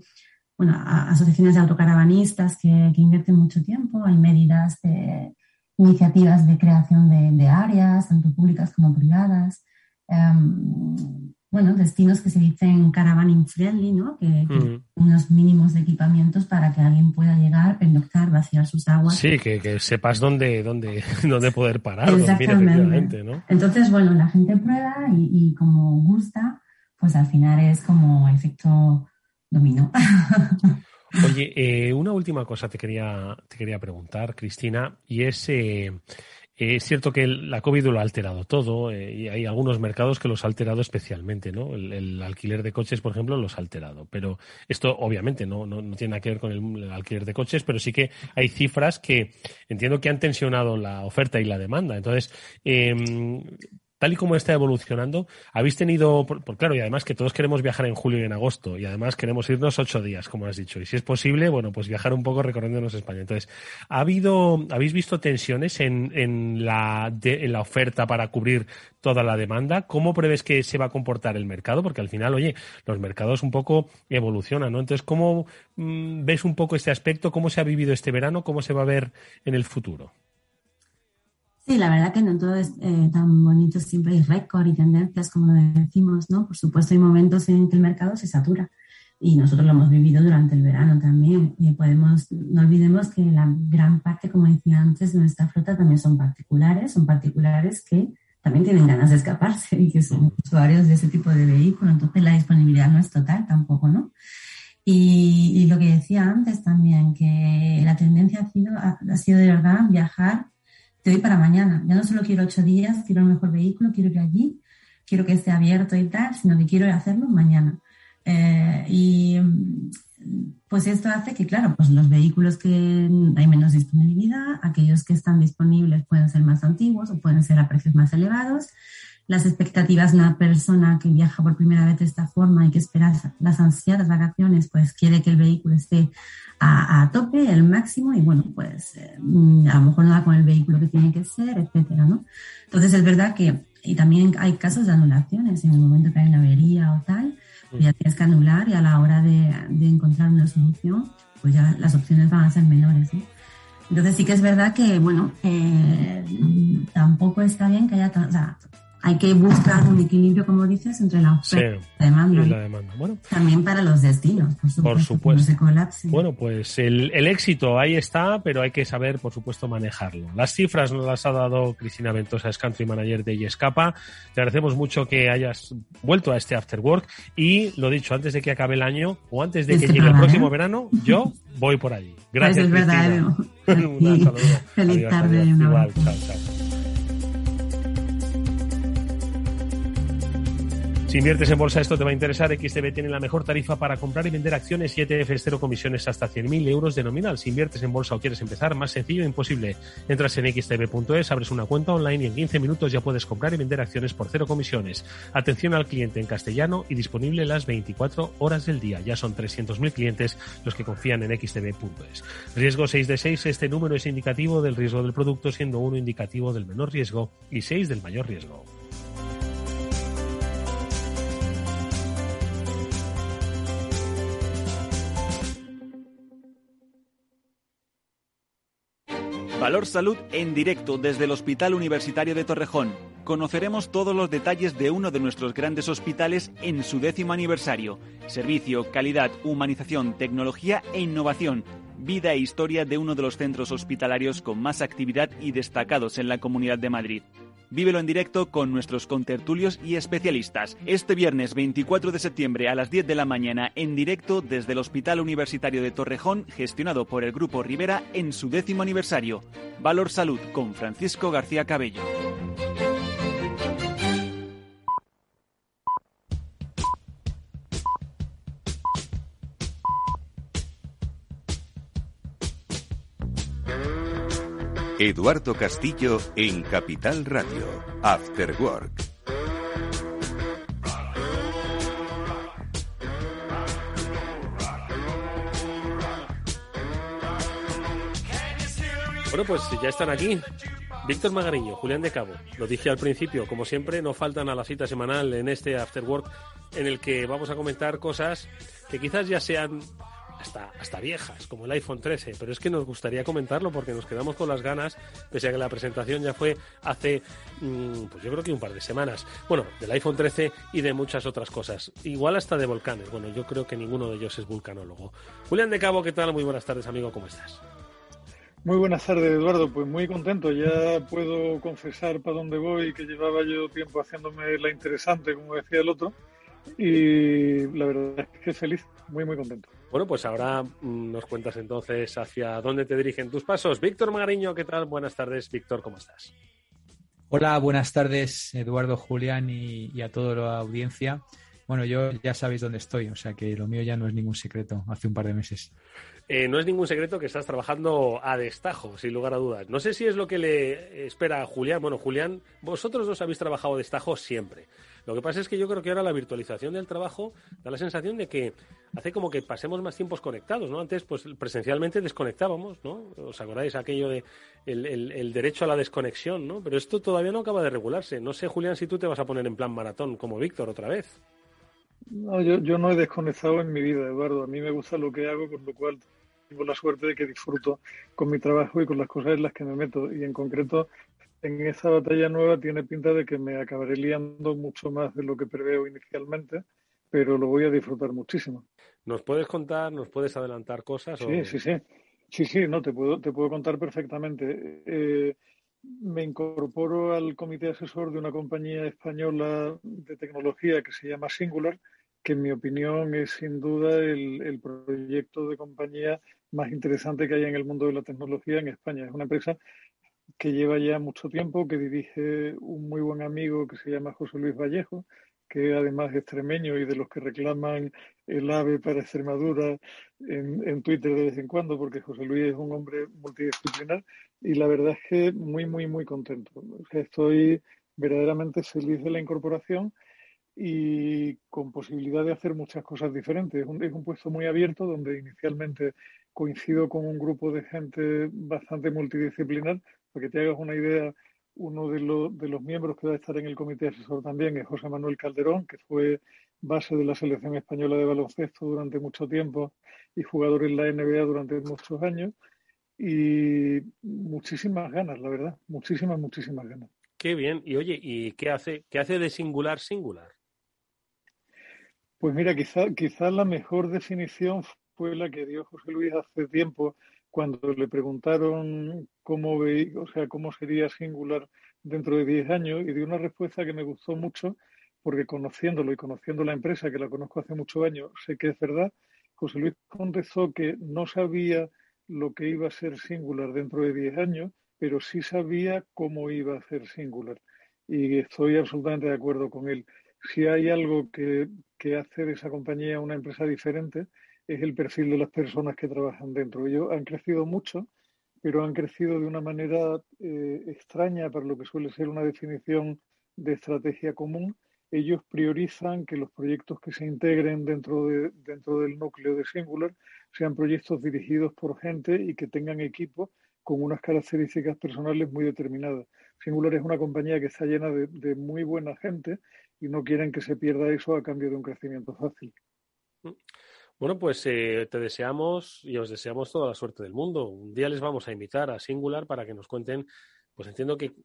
bueno, asociaciones de autocaravanistas que, que, invierten mucho tiempo, hay medidas de iniciativas de creación de, de áreas, tanto públicas como privadas. Um, bueno, destinos que se dicen caravaning friendly, ¿no? Que, unos mínimos de equipamientos para que alguien pueda llegar, pernoctar, vaciar sus aguas. Sí, que, sepas dónde, dónde, (laughs) dónde poder parar, Exactamente. ¿no? Entonces, bueno, la gente prueba y, y, como gusta, pues al final es como efecto dominó. (laughs) Oye, eh, una última cosa te quería, te quería preguntar, Cristina, y es eh, es cierto que la COVID lo ha alterado todo eh, y hay algunos mercados que los ha alterado especialmente, ¿no? El, alquiler de coches, por ejemplo, los ha alterado. Pero esto obviamente no, no, tiene nada que ver con el, alquiler de coches, pero sí que hay cifras que entiendo que han tensionado la oferta y la demanda. Entonces, eh, tal y como está evolucionando, habéis tenido, por, claro, y además que todos queremos viajar en julio y en agosto, y además queremos irnos ocho días, como has dicho, y si es posible, bueno, pues viajar un poco recorriéndonos España. Entonces, ¿ha habido, habéis visto tensiones en, en, la, en la oferta para cubrir toda la demanda? ¿Cómo prevés que se va a comportar el mercado? Porque al final, oye, los mercados un poco evolucionan, ¿no? Entonces, ¿cómo mm, ves un poco este aspecto? ¿Cómo se ha vivido este verano? ¿Cómo se va a ver en el futuro? Sí, la verdad que no todo es eh, tan bonito, siempre hay récord y tendencias, como decimos, ¿no? Por supuesto, hay momentos en que el mercado se satura y nosotros lo hemos vivido durante el verano también. Y podemos, no olvidemos que la gran parte, como decía antes, de nuestra flota también son particulares, son particulares que también tienen ganas de escaparse y que son usuarios de ese tipo de vehículo, entonces la disponibilidad no es total tampoco, ¿no? Y, y lo que decía antes también, que la tendencia ha sido, ha, ha sido de verdad viajar te doy para mañana. Ya no solo quiero ocho días, quiero un mejor vehículo, quiero ir allí, quiero que esté abierto y tal, sino que quiero hacerlo mañana. Eh, y pues esto hace que, claro, pues los vehículos que hay menos disponibilidad, aquellos que están disponibles pueden ser más antiguos o pueden ser a precios más elevados. Las expectativas de una persona que viaja por primera vez de esta forma y que espera las ansiadas vacaciones, pues quiere que el vehículo esté a, tope, el máximo, y bueno, pues eh, a lo mejor no da con el vehículo que tiene que ser, etcétera, ¿no? Entonces es verdad que, y también hay casos de anulaciones, en el momento que hay una avería o tal, pues ya tienes que anular y a la hora de, encontrar una solución, pues ya las opciones van a ser menores, ¿no? Entonces sí que es verdad que, bueno, eh, tampoco está bien que haya, o sea, hay que buscar un equilibrio, como dices, entre la oferta y la demanda. Bueno, También para los destinos, por supuesto. Bueno, pues el, éxito ahí está, pero hay que saber, por supuesto, manejarlo. Las cifras nos las ha dado Cristina Ventosa, es Country Manager de Yescapa. Te agradecemos mucho que hayas vuelto a este After Work y, lo dicho, antes de que acabe el año o antes de que llegue el próximo verano, yo voy por allí. Gracias, pues es verdad, (laughs) un saludo. (laughs) Feliz tarde. Igual, chao, chao. Si inviertes en bolsa, esto te va a interesar. XTB tiene la mejor tarifa para comprar y vender acciones y ETFs, cero comisiones hasta 100.000 euros de nominal. Si inviertes en bolsa o quieres empezar, más sencillo imposible. Entras en xtb.es, abres una cuenta online y en 15 minutos ya puedes comprar y vender acciones por cero comisiones. Atención al cliente en castellano y disponible las 24 horas del día. Ya son 300.000 clientes los que confían en xtb.es. Riesgo 6 de 6. Este número es indicativo del riesgo del producto, siendo uno indicativo del menor riesgo y 6 del mayor riesgo. Valor Salud en directo desde el Hospital Universitario de Torrejón. Conoceremos todos los detalles de uno de nuestros grandes hospitales en su décimo aniversario. Servicio, calidad, humanización, tecnología e innovación. Vida e historia de uno de los centros hospitalarios con más actividad y destacados en la Comunidad de Madrid. Vívelo en directo con nuestros contertulios y especialistas. Este viernes 24 de septiembre a las 10 de la mañana en directo desde el Hospital Universitario de Torrejón, gestionado por el Grupo Rivera en su décimo aniversario. Valor Salud con Francisco García Cabello. Eduardo Castillo en Capital Radio, After Work. Bueno, pues ya están aquí. Víctor Magariño, Julián de Cabo. Lo dije al principio, como siempre, no faltan a la cita semanal en este After Work en el que vamos a comentar cosas que quizás ya sean hasta, hasta viejas, como el iPhone 13, pero es que nos gustaría comentarlo porque nos quedamos con las ganas, pese a que la presentación ya fue hace, mm, pues yo creo que un par de semanas. Bueno, del iPhone 13 y de muchas otras cosas. Igual hasta de volcanes. Bueno, yo creo que ninguno de ellos es vulcanólogo. Julián de Cabo, ¿qué tal? Muy buenas tardes, amigo, ¿cómo estás? Muy buenas tardes, Eduardo. Pues muy contento. Ya puedo confesar para dónde voy, que llevaba yo tiempo haciéndome la interesante, como decía el otro. Y la verdad es que feliz, muy, muy contento. Bueno, pues ahora mm, nos cuentas entonces hacia dónde te dirigen tus pasos. Víctor Magariño, ¿qué tal? Buenas tardes, Víctor, ¿cómo estás? Hola, buenas tardes, Eduardo, Julián y, a toda la audiencia. Bueno, yo ya sabéis dónde estoy, o sea que lo mío ya no es ningún secreto, hace un par de meses. Eh, no es ningún secreto que estás trabajando a destajo, sin lugar a dudas. No sé si es lo que le espera a Julián. Bueno, Julián, vosotros dos habéis trabajado a destajo siempre. Lo que pasa es que yo creo que ahora la virtualización del trabajo da la sensación de que hace como que pasemos más tiempos conectados, ¿no? Antes, pues presencialmente desconectábamos, ¿no? ¿Os acordáis aquello de el, derecho a la desconexión, ¿no? Pero esto todavía no acaba de regularse. No sé, Julián, si tú te vas a poner en plan maratón como Víctor otra vez. No, yo, yo no he desconectado en mi vida, Eduardo. A mí me gusta lo que hago, con lo cual tengo la suerte de que disfruto con mi trabajo y con las cosas en las que me meto. Y en concreto, en esta batalla nueva tiene pinta de que me acabaré liando mucho más de lo que preveo inicialmente, pero lo voy a disfrutar muchísimo. ¿Nos puedes contar, nos puedes adelantar cosas? Sí, sí, sí. Sí, sí, no, te puedo, te puedo contar perfectamente. Eh, me incorporo al comité asesor de una compañía española de tecnología que se llama Singular, que en mi opinión es sin duda el, el proyecto de compañía más interesante que hay en el mundo de la tecnología en España. Es una empresa que lleva ya mucho tiempo, que dirige un muy buen amigo que se llama José Luis Vallejo, que además es extremeño y de los que reclaman el AVE para Extremadura en, en, Twitter de vez en cuando, porque José Luis es un hombre multidisciplinar y la verdad es que muy, muy, muy contento. estoy verdaderamente feliz de la incorporación y con posibilidad de hacer muchas cosas diferentes. Es un, es un puesto muy abierto donde inicialmente coincido con un grupo de gente bastante multidisciplinar, para que te hagas una idea, uno de, de los miembros que va a estar en el comité asesor también es José Manuel Calderón, que fue base de la selección española de baloncesto durante mucho tiempo y jugador en la NBA durante muchos años. Y muchísimas ganas, la verdad, muchísimas, muchísimas ganas. Qué bien. Y oye, ¿y qué hace, qué hace de singular singular? Pues mira, quizá, quizá la mejor definición fue la que dio José Luis hace tiempo cuando le preguntaron cómo veía, o sea, cómo sería singular dentro de 10 años y dio una respuesta que me gustó mucho porque conociéndolo y conociendo la empresa, que la conozco hace muchos años, sé que es verdad, José Luis contestó que no sabía lo que iba a ser singular dentro de 10 años, pero sí sabía cómo iba a ser singular. Y estoy absolutamente de acuerdo con él. Si hay algo que, que hace de esa compañía una empresa diferente, es el perfil de las personas que trabajan dentro. Ellos han crecido mucho, pero han crecido de una manera eh, extraña para lo que suele ser una definición de estrategia común. Ellos priorizan que los proyectos que se integren dentro, de, dentro del núcleo de Singular sean proyectos dirigidos por gente y que tengan equipos con unas características personales muy determinadas. Singular es una compañía que está llena de, de muy buena gente y no quieren que se pierda eso a cambio de un crecimiento fácil. Mm. Bueno, pues eh, te deseamos y os deseamos toda la suerte del mundo. Un día les vamos a invitar a Singular para que nos cuenten, pues entiendo que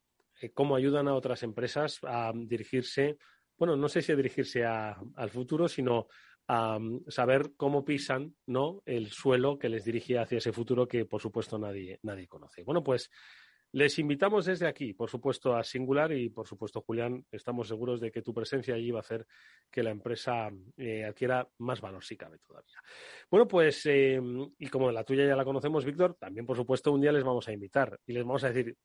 eh, cómo ayudan a otras empresas a dirigirse, bueno, no sé si a dirigirse al futuro, sino a mm, saber cómo pisan ¿no? el suelo que les dirige hacia ese futuro que, por supuesto, nadie, nadie conoce. Bueno, pues Les invitamos desde aquí, por supuesto, a Singular y, por supuesto, Julián, estamos seguros de que tu presencia allí va a hacer que la empresa eh, adquiera más valor, si cabe todavía. Bueno, pues, eh, y como la tuya ya la conocemos, Víctor, también, por supuesto, un día les vamos a invitar y les vamos a decir,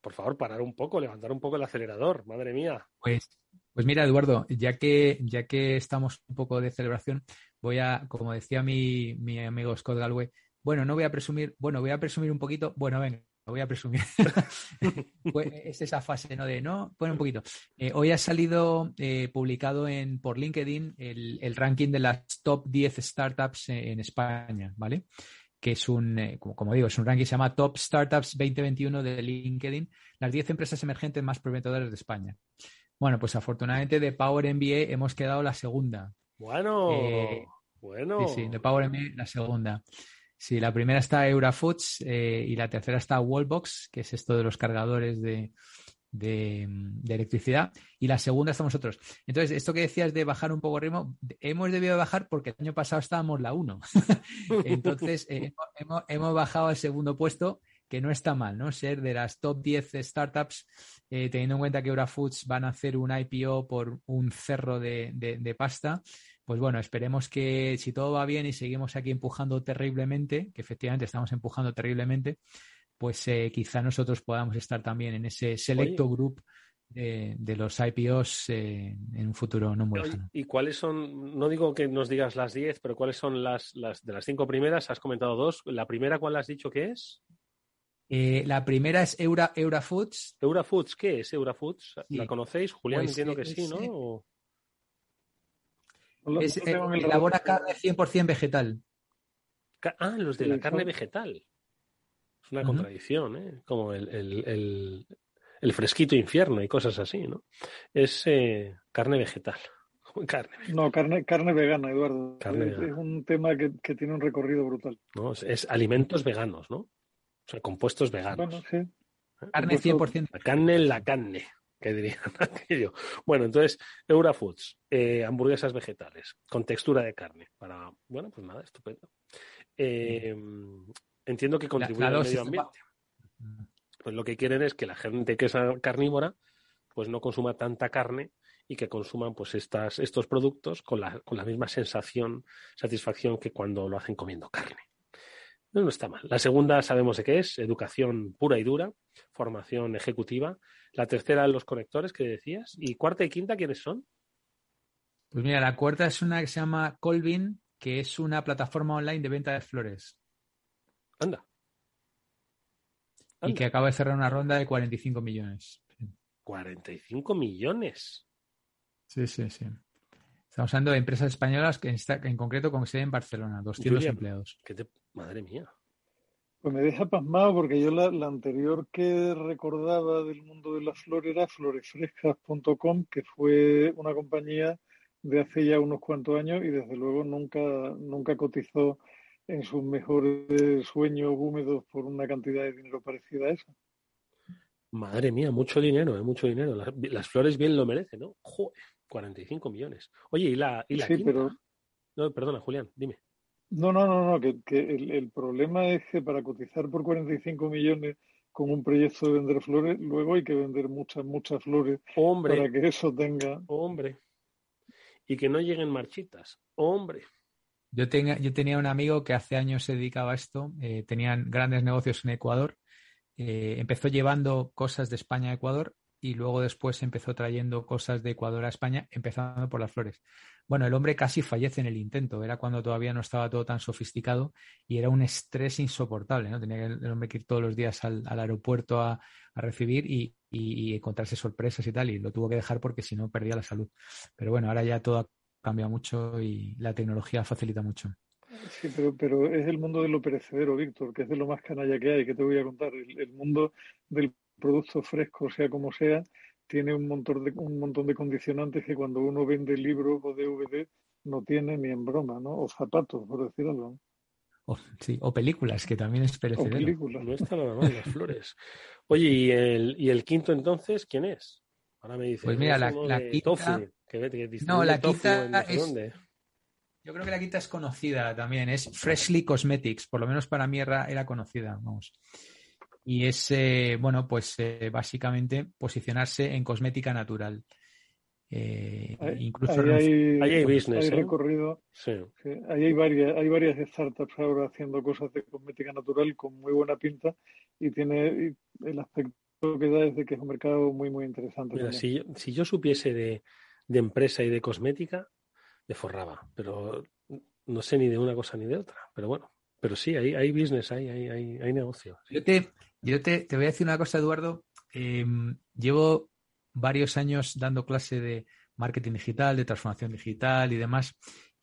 por favor, parar un poco, levantar un poco el acelerador, madre mía. Pues, pues mira, Eduardo, ya que, ya que estamos un poco de celebración, voy a, como decía mi, mi amigo Scott Galway, bueno, no voy a presumir, bueno, voy a presumir un poquito, bueno, venga, voy a presumir. (laughs) Pues, es esa fase, ¿no? De, no, bueno, un poquito. Eh, hoy ha salido eh, publicado en, por LinkedIn el, ranking de las top 10 startups en, España, ¿vale? Que es un, eh, como, digo, es un ranking que se llama Top Startups 2021 de LinkedIn, las 10 empresas emergentes más prometedoras de España. Bueno, pues afortunadamente de Power MBA hemos quedado la segunda. Bueno, bueno. Sí, sí, de Power MBA la segunda. Sí, la primera está Eurafoods eh, y la tercera está Wallbox, que es esto de los cargadores de, electricidad. Y la segunda estamos nosotros. Entonces, esto que decías de bajar un poco el ritmo, hemos debido bajar porque el año pasado estábamos la 1. (laughs) Entonces, eh, hemos, bajado al segundo puesto, que no está mal, ¿no? Ser de las top 10 startups, eh, teniendo en cuenta que Eurafoods van a hacer un IPO por un cerro de pasta pues bueno, esperemos que si todo va bien y seguimos aquí empujando terriblemente, que efectivamente estamos empujando terriblemente, pues eh, quizá nosotros podamos estar también en ese selecto grupo de, los IPOs eh, en un futuro no muy lejano. ¿Y cuáles son, no digo que nos digas las 10, pero cuáles son las, las de las cinco primeras? Has comentado dos. ¿La primera cuál has dicho que es? Eh, la primera es Eura, Eurafoods. ¿Eurafoods qué es Eurafoods? ¿La conocéis? Julián, pues, entiendo que sí, ¿no? Es, eh, elabora carne 100% vegetal. Ah, los de la carne vegetal. Es una contradicción, ¿eh? Como el, fresquito infierno y cosas así, ¿no? Es eh, carne vegetal. (laughs) Carne No, carne, carne vegana, Eduardo. es, un tema que, tiene un recorrido brutal. No, es, alimentos veganos, ¿no? O sea, compuestos veganos. Carne 100%. La carne en la carne que dirían (laughs) aquello. Bueno, entonces, Eurafoods, eh, hamburguesas vegetales con textura de carne. Para, bueno, pues nada, estupendo. Eh, entiendo que contribuye al medio ambiente. Pues lo que quieren es que la gente que es carnívora, pues no consuma tanta carne y que consuman pues estas, estos productos con la, con la misma sensación, satisfacción que cuando lo hacen comiendo carne. No, no está mal. La segunda sabemos de qué es, educación pura y dura, formación ejecutiva. La tercera, los conectores que decías. ¿Y cuarta y quinta quiénes son? Pues mira, la cuarta es una que se llama Colvin, que es una plataforma online de venta de flores. Anda. Y que acaba de cerrar una ronda de 45 millones. 45 millones. Sí, sí, sí. Estamos hablando de empresas españolas que en, concreto con sede en Barcelona, 200 empleados. Madre mía. Pues me deja pasmado porque yo la, anterior que recordaba del mundo de las flores era floresfrescas.com, que fue una compañía de hace ya unos cuantos años y desde luego nunca, nunca cotizó en sus mejores sueños húmedos por una cantidad de dinero parecida a esa. Madre mía, mucho dinero, ¿eh? mucho dinero. Las, flores bien lo merecen, ¿no? Joder. 45 millones. Oye, ¿y la, y la sí, Pero... No, perdona, Julián, dime. No, no, no, no, que, el, problema es que para cotizar por 45 millones con un proyecto de vender flores, luego hay que vender muchas, muchas flores hombre, para que eso tenga... Hombre. Y que no lleguen marchitas. Hombre. Yo, tenga, yo tenía un amigo que hace años se dedicaba a esto, eh, tenían grandes negocios en Ecuador, eh, empezó llevando cosas de España a Ecuador y luego después empezó trayendo cosas de Ecuador a España, empezando por las flores. Bueno, el hombre casi fallece en el intento, era cuando todavía no estaba todo tan sofisticado y era un estrés insoportable, ¿no? Tenía el hombre que ir todos los días al, aeropuerto a, recibir y, encontrarse sorpresas y tal, y lo tuvo que dejar porque si no perdía la salud. Pero bueno, ahora ya todo ha cambiado mucho y la tecnología facilita mucho. Sí, pero, pero es el mundo de lo perecedero, Víctor, que es de lo más canalla que hay, que te voy a contar. el mundo del producto fresco, sea como sea, tiene un montón de, un montón de condicionantes que cuando uno vende libros o DVD no tiene ni en broma, ¿no? O zapatos, por decirlo. O, sí, o películas, que también es perecedero. O películas. No está nada mal las flores. Oye, ¿y el, ¿y el quinto entonces quién es? Ahora me dice. Pues mira, la, la quinta... no, la quinta es... Yo creo que la quinta es conocida también, es Freshly Cosmetics, por lo menos para mí era, era conocida, vamos. Y es, bueno, pues básicamente posicionarse en cosmética natural. incluso ahí hay, business, recorrido. Sí. Ahí hay varias, hay varias startups ahora haciendo cosas de cosmética natural con muy buena pinta y tiene el aspecto que da es de que es un mercado muy, muy interesante. Mira, si yo, si yo supiese de, de empresa y de cosmética, me forraba, pero no sé ni de una cosa ni de otra. Pero bueno, pero sí, hay, hay business, hay, hay, hay, negocio. Yo, te, yo te, te, voy a decir una cosa, Eduardo. Em, llevo varios años dando clase de marketing digital, de transformación digital y demás,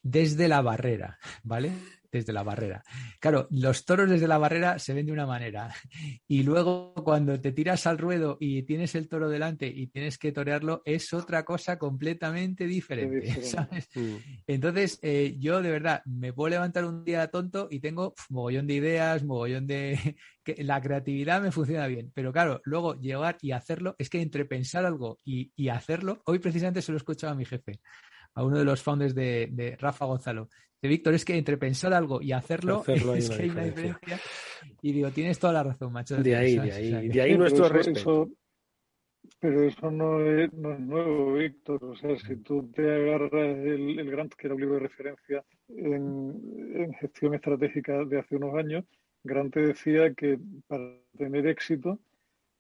desde la barrera, ¿vale? Desde la barrera. Claro, los toros desde la barrera se ven de una manera. Y luego cuando te tiras al ruedo y tienes el toro delante y tienes que torearlo es otra cosa completamente diferente, mm. Entonces, eh, yo de verdad me puedo levantar un día tonto y tengo mogollón de ideas, mogollón de... (laughs) que la creatividad me funciona bien, pero claro, luego llegar y hacerlo, es que entre pensar algo y, y hacerlo, hoy precisamente se lo he escuchado a mi jefe a uno de los founders de, de Rafa Gonzalo de Víctor, es que entre pensar algo y hacerlo, (laughs) es que hay una diferencia. Y digo, tienes toda la razón, macho. De ahí, de ahí, de ahí nuestro respeto. pero eso no es, nuevo, Víctor. O sea, si tú te agarras el, el Grant, que era un libro de referencia en, gestión estratégica de hace unos años, Grant te decía que para tener éxito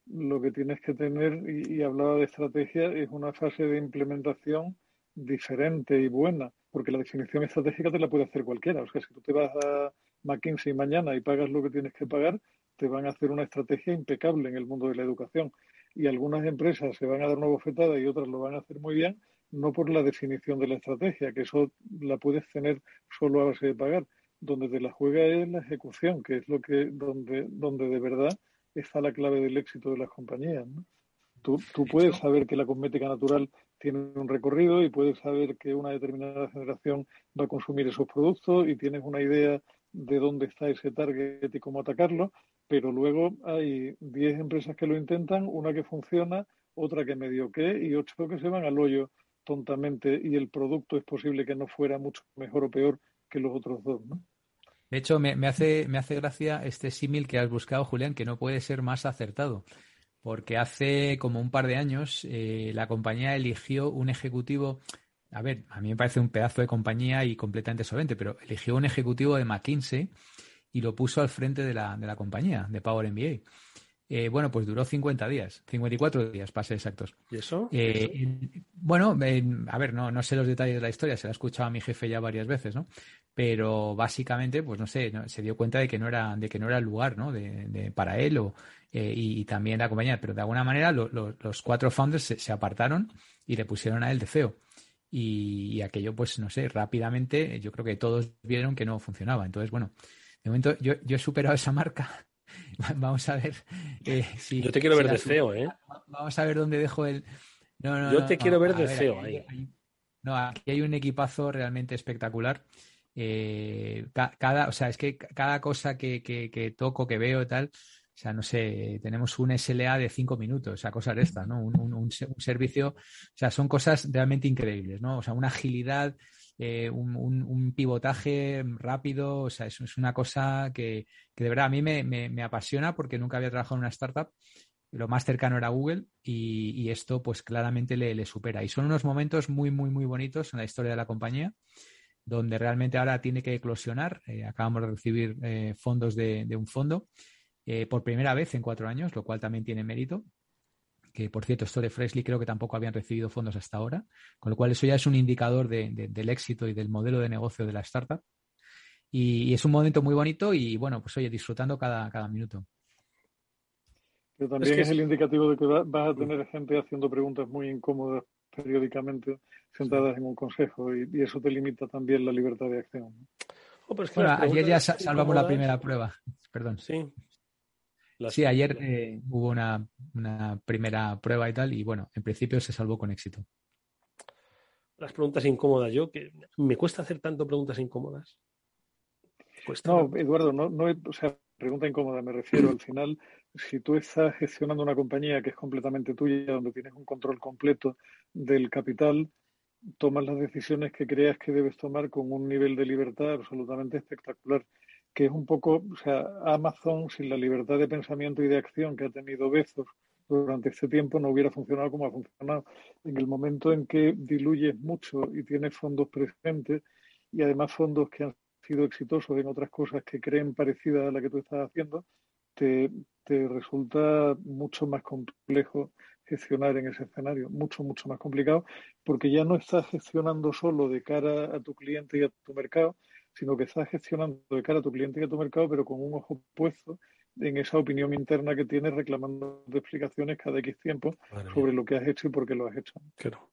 lo que tienes que tener, y hablaba de estrategia, es una fase de implementación diferente y buena porque la definición estratégica te la puede hacer cualquiera. O sea, si tú te vas a McKinsey mañana y pagas lo que tienes que pagar, te van a hacer una estrategia impecable en el mundo de la educación. Y algunas empresas se van a dar una bofetada y otras lo van a hacer muy bien, no por la definición de la estrategia, que eso la puedes tener solo a base de pagar. Donde te la juega es la ejecución, que es lo que donde, donde de verdad está la clave del éxito de las compañías. Tú, tú puedes saber que la cosmética natural tiene un recorrido y puedes saber que una determinada generación va a consumir esos productos y tienes una idea de dónde está ese target y cómo atacarlo, pero luego hay 10 empresas que lo intentan, una que funciona, otra que medio que y ocho que se van al hoyo tontamente y el producto es posible que no fuera mucho mejor o peor que los otros dos, ¿no? De hecho, me, me hace, me hace gracia este símil que has buscado, Julián, que no puede ser más acertado porque hace como un par de años eh, la compañía eligió un ejecutivo, a ver, a mí me parece un pedazo de compañía y completamente solvente, pero eligió un ejecutivo de McKinsey y lo puso al frente de la, de la compañía, de Power MBA. Eh, bueno, pues duró 50 días, 54 días, para ser exactos. ¿Y eso? Eh, bueno, a ver, no, no sé los detalles de la historia, se la ha escuchado a mi jefe ya varias veces, ¿no? Pero básicamente, pues no sé, se dio cuenta de que no era, de que no era el lugar, ¿no? De, para él o, eh, y, también la compañía, pero de alguna manera los cuatro founders se, apartaron y le pusieron a él de feo. Y, aquello, pues no sé, rápidamente yo creo que todos vieron que no funcionaba. Entonces, bueno, de momento yo, yo he superado esa marca. (laughs) Vamos a ver eh, si. Yo te quiero ver de feo, ¿eh? Vamos a ver dónde dejo el. No, no, yo te quiero ver de feo ahí. no, aquí hay un equipazo realmente espectacular. Eh, cada, o sea, es que cada cosa que, que, que toco, que veo y tal, o sea, no sé, tenemos un SLA de cinco minutos, o sea, cosas de estas, ¿no? Un, servicio, o sea, son cosas realmente increíbles, ¿no? O sea, una agilidad, eh, un, pivotaje rápido, o sea, es, una cosa que, de verdad a mí me, apasiona porque nunca había trabajado en una startup. Lo más cercano era Google y, esto pues claramente le, supera. Y son unos momentos muy, muy, muy bonitos en la historia de la compañía donde realmente ahora tiene que eclosionar. Eh, acabamos de recibir eh, fondos de, un fondo eh, por primera vez en cuatro años, lo cual también tiene mérito. Que por cierto, esto de Freshly creo que tampoco habían recibido fondos hasta ahora, con lo cual eso ya es un indicador del éxito y del modelo de negocio de la startup. Y, es un momento muy bonito y bueno, pues oye, disfrutando cada, cada minuto. Pero también es, el indicativo de que vas a tener gente haciendo preguntas muy incómodas periódicamente sentadas en un consejo y, eso te limita también la libertad de acción. Oh, ayer ya salvamos la primera prueba. (laughs) Perdón. Sí, Sí, ayer eh, hubo una, primera prueba y tal, y bueno, en principio se salvó con éxito. Las preguntas incómodas, yo que me cuesta hacer tanto preguntas incómodas. No, Eduardo, no, no, o sea, pregunta incómoda, me refiero al final, si tú estás gestionando una compañía que es completamente tuya, donde tienes un control completo del capital, tomas las decisiones que creas que debes tomar con un nivel de libertad absolutamente espectacular que es un poco, o sea, Amazon sin la libertad de pensamiento y de acción que ha tenido Bezos durante este tiempo no hubiera funcionado como ha funcionado. En el momento en que diluyes mucho y tienes fondos presentes y además fondos que han sido exitosos en otras cosas que creen parecidas a la que tú estás haciendo, te, te resulta mucho más complejo gestionar en ese escenario, mucho, mucho más complicado, porque ya no estás gestionando solo de cara a tu cliente y a tu mercado, sino que estás gestionando de cara a tu cliente y a tu mercado, pero con un ojo puesto en esa opinión interna que tienes reclamando explicaciones cada X tiempo sobre lo que has hecho y por qué lo has hecho. Claro.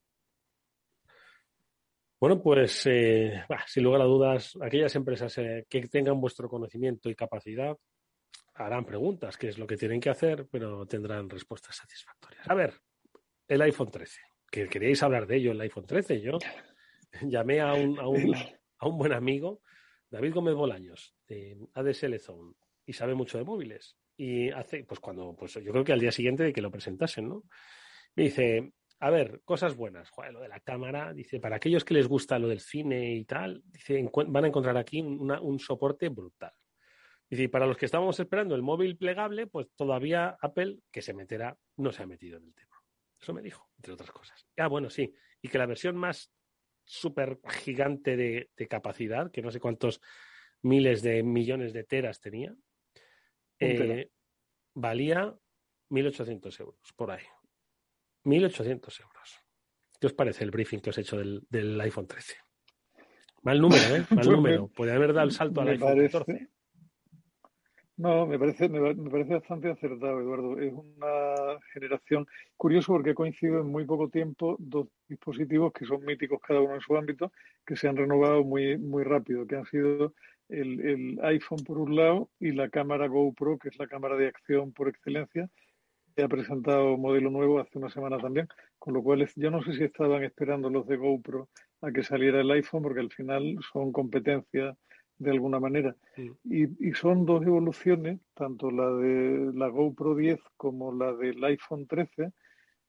Bueno, pues eh, sin lugar a dudas, aquellas empresas eh, que tengan vuestro conocimiento y capacidad harán preguntas, qué es lo que tienen que hacer, pero tendrán respuestas satisfactorias. A ver, el iPhone 13, que queríais hablar de ello, el iPhone 13. Yo (laughs) llamé a un, a un, a un buen amigo, David Gómez Bolaños, de ADSL Zone, y sabe mucho de móviles. Y hace, pues cuando, pues yo creo que al día siguiente de que lo presentasen, ¿no? Me dice, a ver, cosas buenas, joder, lo de la cámara, dice, para aquellos que les gusta lo del cine y tal, dice, van a encontrar aquí un soporte brutal. Y para los que estábamos esperando el móvil plegable, pues todavía Apple, que se meterá, no se ha metido en el tema. Eso me dijo, entre otras cosas. Ah, bueno, sí. Y que la versión más súper gigante de, capacidad, que no sé cuántos miles de millones de teras tenía, eh, valía 1.800 euros, por ahí. 1.800 euros. ¿Qué os parece el briefing que os he hecho del, iPhone 13? Mal número, ¿eh? (laughs) Mal número. Puede haber dado el salto al iPhone 14. No, me parece, me, parece bastante acertado, Eduardo. Es una generación curioso porque coincido en muy poco tiempo dos dispositivos que son míticos cada uno en su ámbito, que se han renovado muy, muy rápido, que han sido el, el iPhone por un lado y la cámara GoPro, que es la cámara de acción por excelencia, que ha presentado modelo nuevo hace una semana también, con lo cual yo no sé si estaban esperando los de GoPro a que saliera el iPhone, porque al final son competencias de alguna manera. Y, y, son dos evoluciones, tanto la de la GoPro 10 como la del iPhone 13,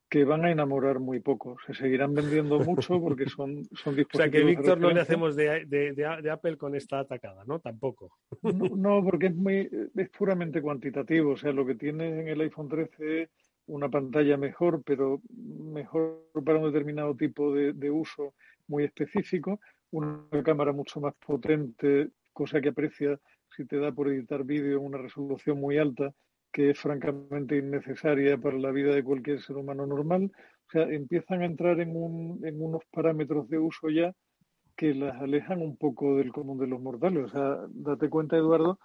que van a enamorar muy poco. Se seguirán vendiendo mucho porque (laughs) son, son dispositivos. O sea, que Víctor no le hacemos de, de, de, Apple con esta atacada, ¿no? Tampoco. (laughs) No, porque es, muy, es puramente cuantitativo. O sea, lo que tienes en el iPhone 13 es una pantalla mejor, pero mejor para un determinado tipo de, de uso muy específico, una cámara mucho más potente cosa que aprecia si te da por editar vídeo en una resolución muy alta, que es francamente innecesaria para la vida de cualquier ser humano normal. O sea, empiezan a entrar en, un, en unos parámetros de uso ya que las alejan un poco del común de los mortales. O sea, date cuenta, Eduardo,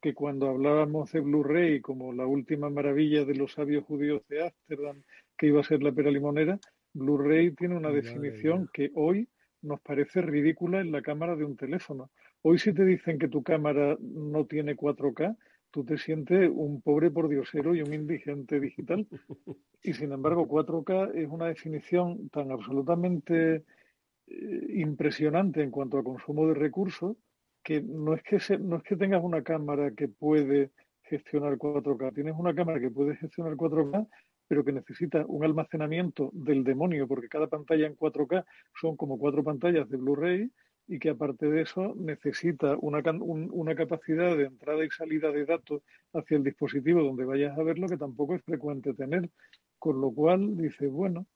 que cuando hablábamos de Blu-ray como la última maravilla de los sabios judíos de Ámsterdam, que iba a ser la pera limonera, Blu-ray tiene una definición que hoy nos parece ridícula en la cámara de un teléfono. Hoy si te dicen que tu cámara no tiene 4K, tú te sientes un pobre pordiosero y un indigente digital. (laughs) Y sin embargo, 4K es una definición tan absolutamente eh, impresionante en cuanto a consumo de recursos que no es que no es que tengas una cámara que puede gestionar 4K, tienes una cámara que puede gestionar 4K, pero que necesita un almacenamiento del demonio, porque cada pantalla en 4K son como cuatro pantallas de Blu-ray y que aparte de eso necesita una, una capacidad de entrada y salida de datos hacia el dispositivo donde vayas a verlo que tampoco es frecuente tener. Con lo cual dice, bueno,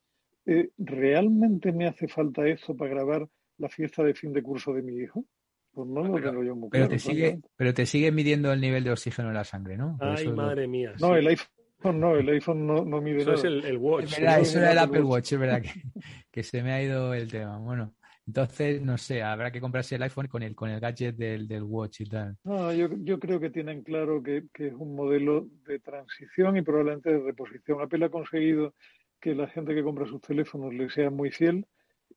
eh, ¿realmente me hace falta eso para grabar la fiesta de fin de curso de mi hijo? Pues no lo tengo yo muy pero Te sigue, pero te sigue midiendo el nivel de oxígeno en la sangre, ¿no? Ay, madre mía. No, el iPhone no, el iPhone no, no mide eso es el, Watch. Es verdad, eso era el Apple Watch, es verdad que, (laughs) que, se me ha ido el tema. Bueno, entonces, no sé, habrá que comprarse el iPhone con el, con el gadget del, del Watch y tal. No, yo, yo creo que tienen claro que, que, es un modelo de transición y probablemente de reposición. Apple ha conseguido que la gente que compra sus teléfonos le sea muy fiel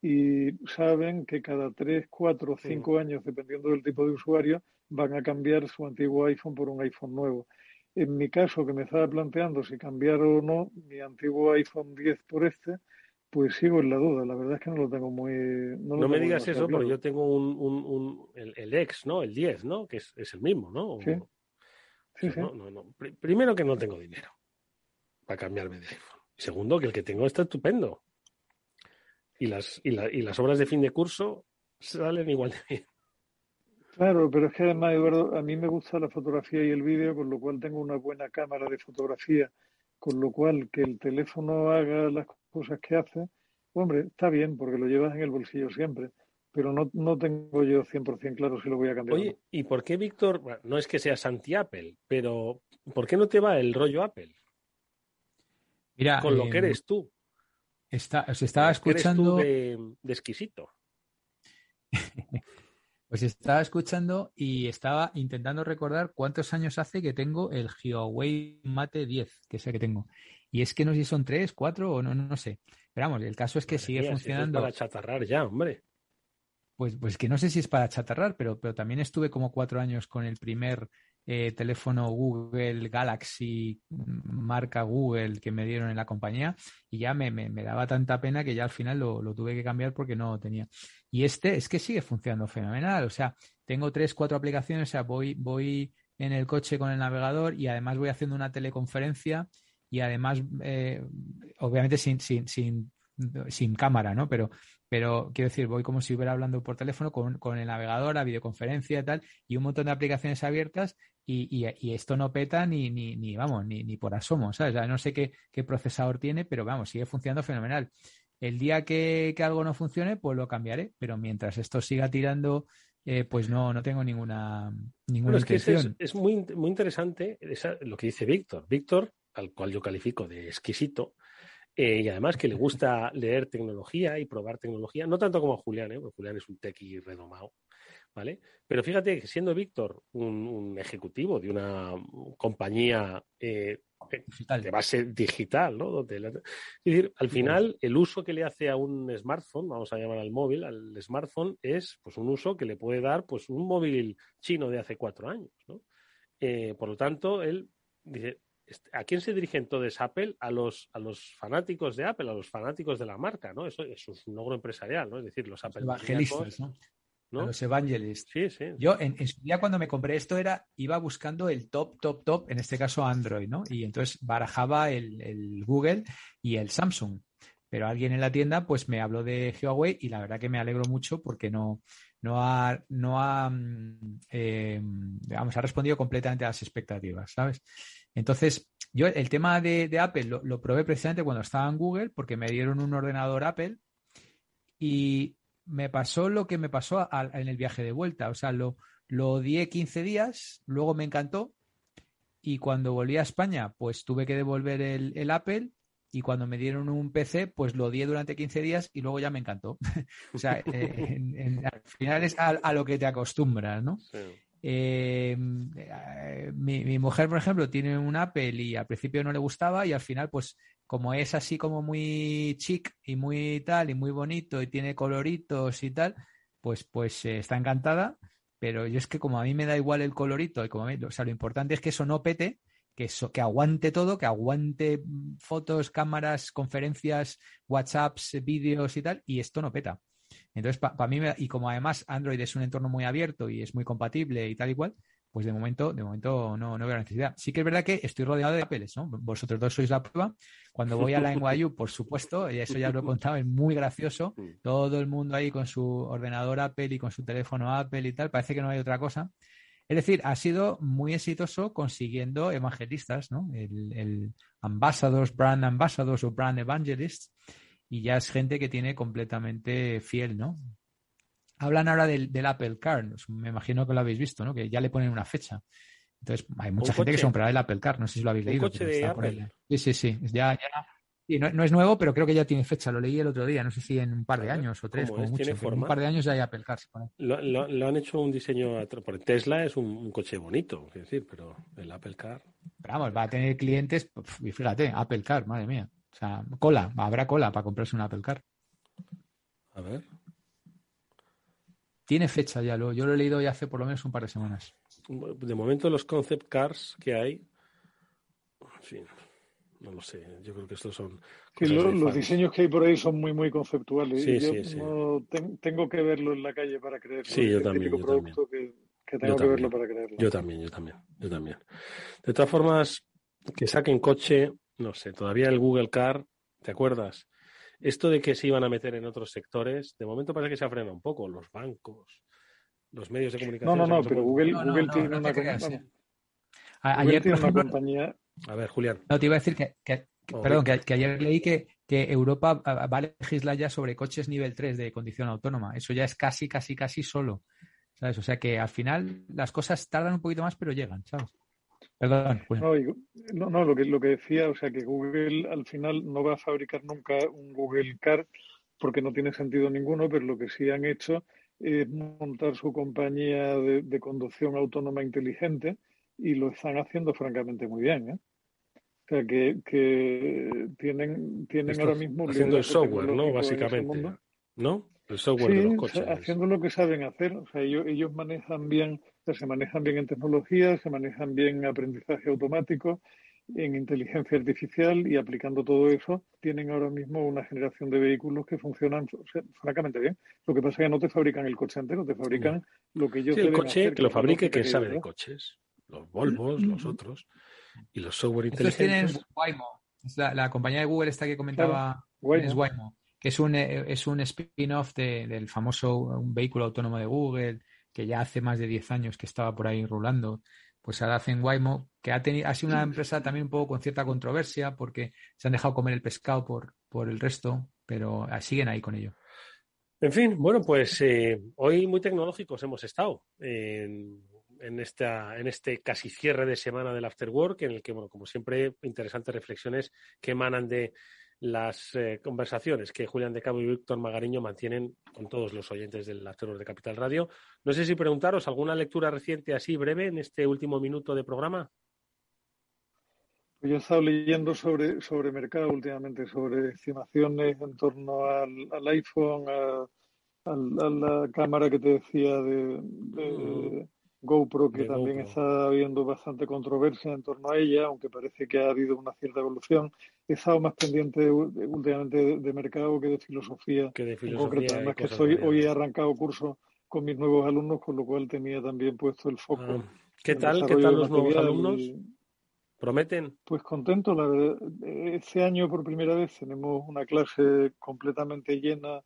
y saben que cada 3, 4, 5 años, dependiendo del tipo de usuario, van a cambiar su antiguo iPhone por un iPhone nuevo. En mi caso, que me estaba planteando si cambiar o no mi antiguo iPhone 10 por este, pues sigo en la duda, la verdad es que no lo tengo muy... No, me digas eso, porque yo tengo un, un, un el, el, X, ¿no? El 10, ¿no? Que es, es el mismo, ¿no? Sí. Sí, sí. No, no, no. Primero que no tengo dinero para cambiarme de iPhone. Segundo, que el que tengo está estupendo. Y las, y, la, y las obras de fin de curso salen igual de bien. Claro, pero es que además, Eduardo, a mí me gusta la fotografía y el vídeo, con lo cual tengo una buena cámara de fotografía, con lo cual que el teléfono haga las cosas que hace, hombre, está bien porque lo llevas en el bolsillo siempre, pero no, no tengo yo 100% claro si lo voy a cambiar. Oye, ¿y por qué, Víctor, bueno, no es que seas anti-Apple, pero ¿por qué no te va el rollo Apple? Mira, con lo eh, que eres tú. Está, os estaba que eres tú escuchando. de, de exquisito. (laughs) Pues estaba escuchando y estaba intentando recordar cuántos años hace que tengo el Huawei Mate 10, que es el que tengo. Y es que no sé si son tres, cuatro o no, no sé. Pero vamos, el caso es que sigue si eso es funcionando. para chatarrar ya, hombre. Pues, pues que no sé si es para chatarrar, pero, pero también estuve como cuatro años con el primer eh, teléfono Google Galaxy, mm, marca Google, que me dieron en la compañía, y ya me, me- me daba tanta pena que ya al final lo, lo tuve que cambiar porque no tenía. Y este es que sigue funcionando fenomenal. O sea, tengo tres, cuatro aplicaciones, o sea, voy, voy en el coche con el navegador y además voy haciendo una teleconferencia y además, eh, obviamente sin, sin, sin, sin cámara, ¿no? Pero, pero quiero decir, voy como si hubiera hablando por teléfono con, con el navegador, la videoconferencia y tal, y un montón de aplicaciones abiertas y, y- y esto no peta ni, ni, ni vamos, ni, ni por asomo, ¿sabes? O sea, no sé qué, qué procesador tiene, pero vamos, sigue funcionando fenomenal. El día que, que algo no funcione, pues lo cambiaré, pero mientras esto siga tirando, eh, pues no, no tengo ninguna, ninguna Bueno, es que ese es, intención. es muy, muy interesante esa- lo que dice Víctor. Víctor, al cual yo califico de exquisito, eh, y además que le gusta (laughs) leer tecnología y probar tecnología, no tanto como a Julián, ¿eh? porque Julián es un tequi redomado, ¿vale? Pero fíjate que siendo Víctor un, un ejecutivo de una compañía eh, de base digital, ¿no? Donde la- es decir, al final, el uso que le hace a un smartphone, vamos a llamar al móvil, al smartphone, es pues un uso que le puede dar pues un móvil chino de hace cuatro años, ¿no? Por lo tanto, él dice, "Est- ¿a quién se dirige entonces Apple? A los, a los fanáticos de Apple, a los fanáticos de la marca, ¿no? Eso, eso es un logro empresarial, ¿no? Es decir, los Apple evangelistas, ¿no? ¿no? A los evangelists. Sí, sí. Yo en, en su día cuando me compré esto era, iba buscando el top, top, top, en este caso Android, ¿no? Y entonces barajaba el, el Google y el Samsung. Pero alguien en la tienda pues me habló de Huawei y la verdad que me alegro mucho porque no, no ha, no ha, mm, eh, digamos, ha respondido completamente a las expectativas, ¿sabes? Entonces, yo el tema de, Apple lo, probé precisamente cuando estaba en Google porque me dieron un ordenador Apple y me pasó lo que me pasó en el viaje de vuelta. O sea, lo, lo odié 15 días, luego me encantó y cuando volví a España, pues tuve que devolver el, Apple y cuando me dieron un PC, pues lo odié durante 15 días y luego ya me encantó. (laughs) o sea, eh, al final es a, a lo que te acostumbras, ¿no? Eh, eh, mi, mi mujer, por ejemplo, tiene un Apple y al principio no le gustaba y al final, pues como es así como muy chic y muy tal y muy bonito y tiene coloritos y tal, pues, pues eh, está encantada. Pero yo es que como a mí me da igual el colorito y como a o sea, lo importante es que eso no pete, que eso, que aguante todo, que aguante mm, fotos, cámaras, conferencias, WhatsApps, eh, vídeos y tal, y esto no peta. Entonces, para mí, me- y como además Android es un entorno muy abierto y es muy compatible y tal y cual, pues de momento, de momento no, no veo necesidad. Sí que es verdad que estoy rodeado de Apple, ¿no? Vosotros dos sois la prueba. Cuando voy a la NYU, (laughs) por supuesto, y eso ya lo he contado, es muy gracioso. Todo el mundo ahí con su ordenador Apple y con su teléfono Apple y tal, parece que no hay otra cosa. Es decir, ha sido muy exitoso consiguiendo evangelistas, ¿no? El, el ambassadors, brand ambassadors o brand evangelists, y ya es gente que tiene completamente fiel, ¿no? Hablan ahora del, del Apple Car, me imagino que lo habéis visto, ¿no? Que ya le ponen una fecha. Entonces, hay mucha ¿Un gente que se comprará el Apple Car, no sé si lo habéis ¿Un leído. coche de Apple? Sí, sí, sí. Ya, ya- sí, no, no es nuevo, pero creo que ya tiene fecha. Lo leí el otro día, no sé si en un par de años o tres, ¿cómo como es? mucho. ¿Tiene pero en forma? un par de años ya hay Apple Car. Lo, lo- lo han hecho un diseño, porque Tesla es un, un coche bonito, es decir, pero el Apple Car. Pero vamos, va a tener clientes, pf, y fíjate, Apple Car, madre mía. O sea, cola, habrá cola para comprarse un Apple Car. A ver. Tiene fecha ya, lo, yo lo he leído ya hace por lo menos un par de semanas. De momento los concept cars que hay, en fin, no lo sé, yo creo que estos son... Que lo- los diseños que hay por ahí son muy, muy conceptuales. Sí, y yo sí, sí. no ten- tengo que verlo en la calle para creerlo. Sí, yo el también, típico yo también. producto que, que Yo tengo que también. verlo para creerlo. Yo también, yo también, yo también. De todas formas, que saquen coche, no sé, todavía el Google Car, ¿te acuerdas? Esto de que se iban a meter en otros sectores, de momento parece que se ha frenado un poco, los bancos, los medios de comunicación. No, no, no, pero Google, Google tiene una, ayer, por ejemplo, compañía. A ver, Julián. No, te iba a decir que, perdón, que, ayer leí que, que Europa va a legislar ya sobre coches nivel 3 de condición autónoma. Eso ya es casi, casi, casi solo. ¿Sabes? O sea que al final las cosas tardan un poquito más, pero llegan, ¿sabes? Perdón. No, no, lo, que, lo que decía, o sea que Google al final no va a fabricar nunca un Google Car porque no tiene sentido ninguno, pero lo que sí han hecho es montar su compañía de, conducción autónoma inteligente y lo están haciendo francamente muy bien. ¿eh? O sea, que, que tienen, tienen ahora mismo... Haciendo el software, ¿no? Básicamente. ¿No? El software de los coches. haciendo lo que saben hacer. O sea, ellos, ellos manejan bien, se manejan bien en tecnología, se manejan bien en aprendizaje automático, en inteligencia artificial y aplicando todo eso, tienen ahora mismo una generación de vehículos que funcionan francamente bien. Lo que pasa es que no te fabrican el coche entero, te fabrican lo que ellos sí, el coche que lo fabrique quien sabe de coches. Los Volvos, los otros. Y los software inteligentes. Tienen Waymo. la, compañía de Google esta que comentaba es Waymo, que es un, es un spin-off del famoso un vehículo autónomo de Google, que ya hace más de 10 años que estaba por ahí rulando pues ahora hacen Waymo, que ha, tenido, ha sido una empresa también un poco con cierta controversia porque se han dejado comer el pescado por, por el resto, pero ah, siguen ahí con ello. En fin, bueno, pues eh, hoy muy tecnológicos hemos estado en, esta, en este casi cierre de semana del After Work, en el que, bueno, como siempre, interesantes reflexiones que emanan de las eh, conversaciones que Julián de Cabo y Víctor Magariño mantienen con todos los oyentes del After de Capital Radio. No sé si preguntaros alguna lectura reciente así breve en este último minuto de programa. Yo he estado leyendo sobre, sobre mercado últimamente, sobre estimaciones en torno al, iPhone, a, la cámara que te decía de, mm. GoPro, que también está habiendo bastante controversia en torno a ella, aunque parece que ha habido una cierta evolución. He estado más pendiente últimamente de, mercado que de filosofía. Que de filosofía. Además que hoy he arrancado curso con mis nuevos alumnos, con lo cual tenía también puesto el foco. Ah, ¿Qué tal? ¿Qué tal los nuevos alumnos? ¿Prometen? Pues contento, la verdad. Este año por primera vez tenemos una clase completamente llena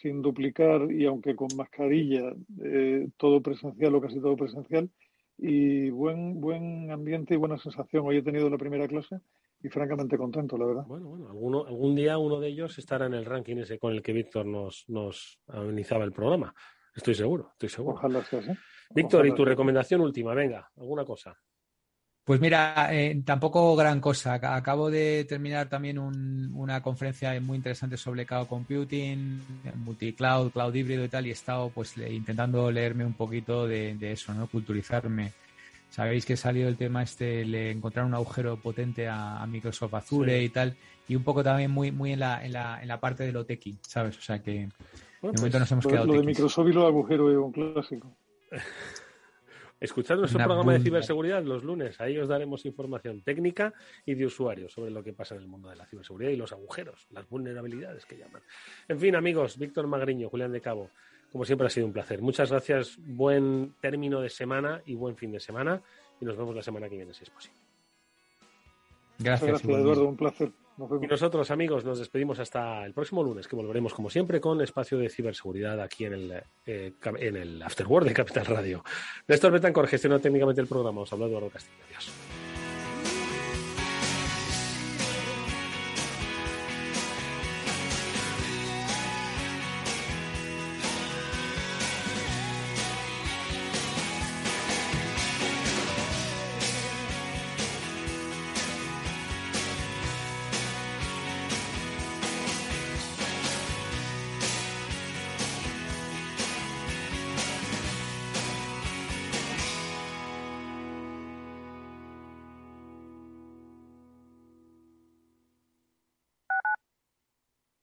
sin duplicar y aunque con mascarilla, eh, todo presencial o casi todo presencial. Y buen, buen ambiente y buena sensación. Hoy he tenido la primera clase y francamente contento, la verdad. Bueno, bueno, alguno, algún día uno de ellos estará en el ranking ese con el que Víctor nos, nos amenizaba el programa. Estoy seguro, estoy seguro. Ojalá sea así. Víctor, y tu recomendación última, venga, alguna cosa. Pues mira, eh, tampoco gran cosa. Acabo de terminar también una conferencia muy interesante sobre cloud computing, multicloud, cloud híbrido y tal, y he estado pues intentando leerme un poquito de, eso, ¿no? Culturizarme. Sabéis que salió el tema este, le encontrar un agujero potente a, Microsoft Azure y tal, y un poco también muy, muy en la, en la, en la parte de lo techy, ¿sabes? O sea que de momento pues, nos hemos quedado. Lo de Microsoft y los agujeros es un clásico. (laughs) Escuchad nuestro programa de ciberseguridad los lunes. Ahí os daremos información técnica y de usuario sobre lo que pasa en el mundo de la ciberseguridad y los agujeros, las vulnerabilidades que llaman. En fin, amigos, Víctor Magriño, Julián de Cabo, como siempre ha sido un placer. Muchas gracias, buen término de semana y buen fin de semana. Y nos vemos la semana que viene, si es posible. Gracias, gracias Eduardo, un placer. Y nosotros, amigos, nos despedimos hasta el próximo lunes, que volveremos, como siempre, con espacio de ciberseguridad aquí en el, eh, en el Afterword de Capital Radio. Néstor Betancor gestiona técnicamente el programa. Os habla Eduardo Castillo. Adiós.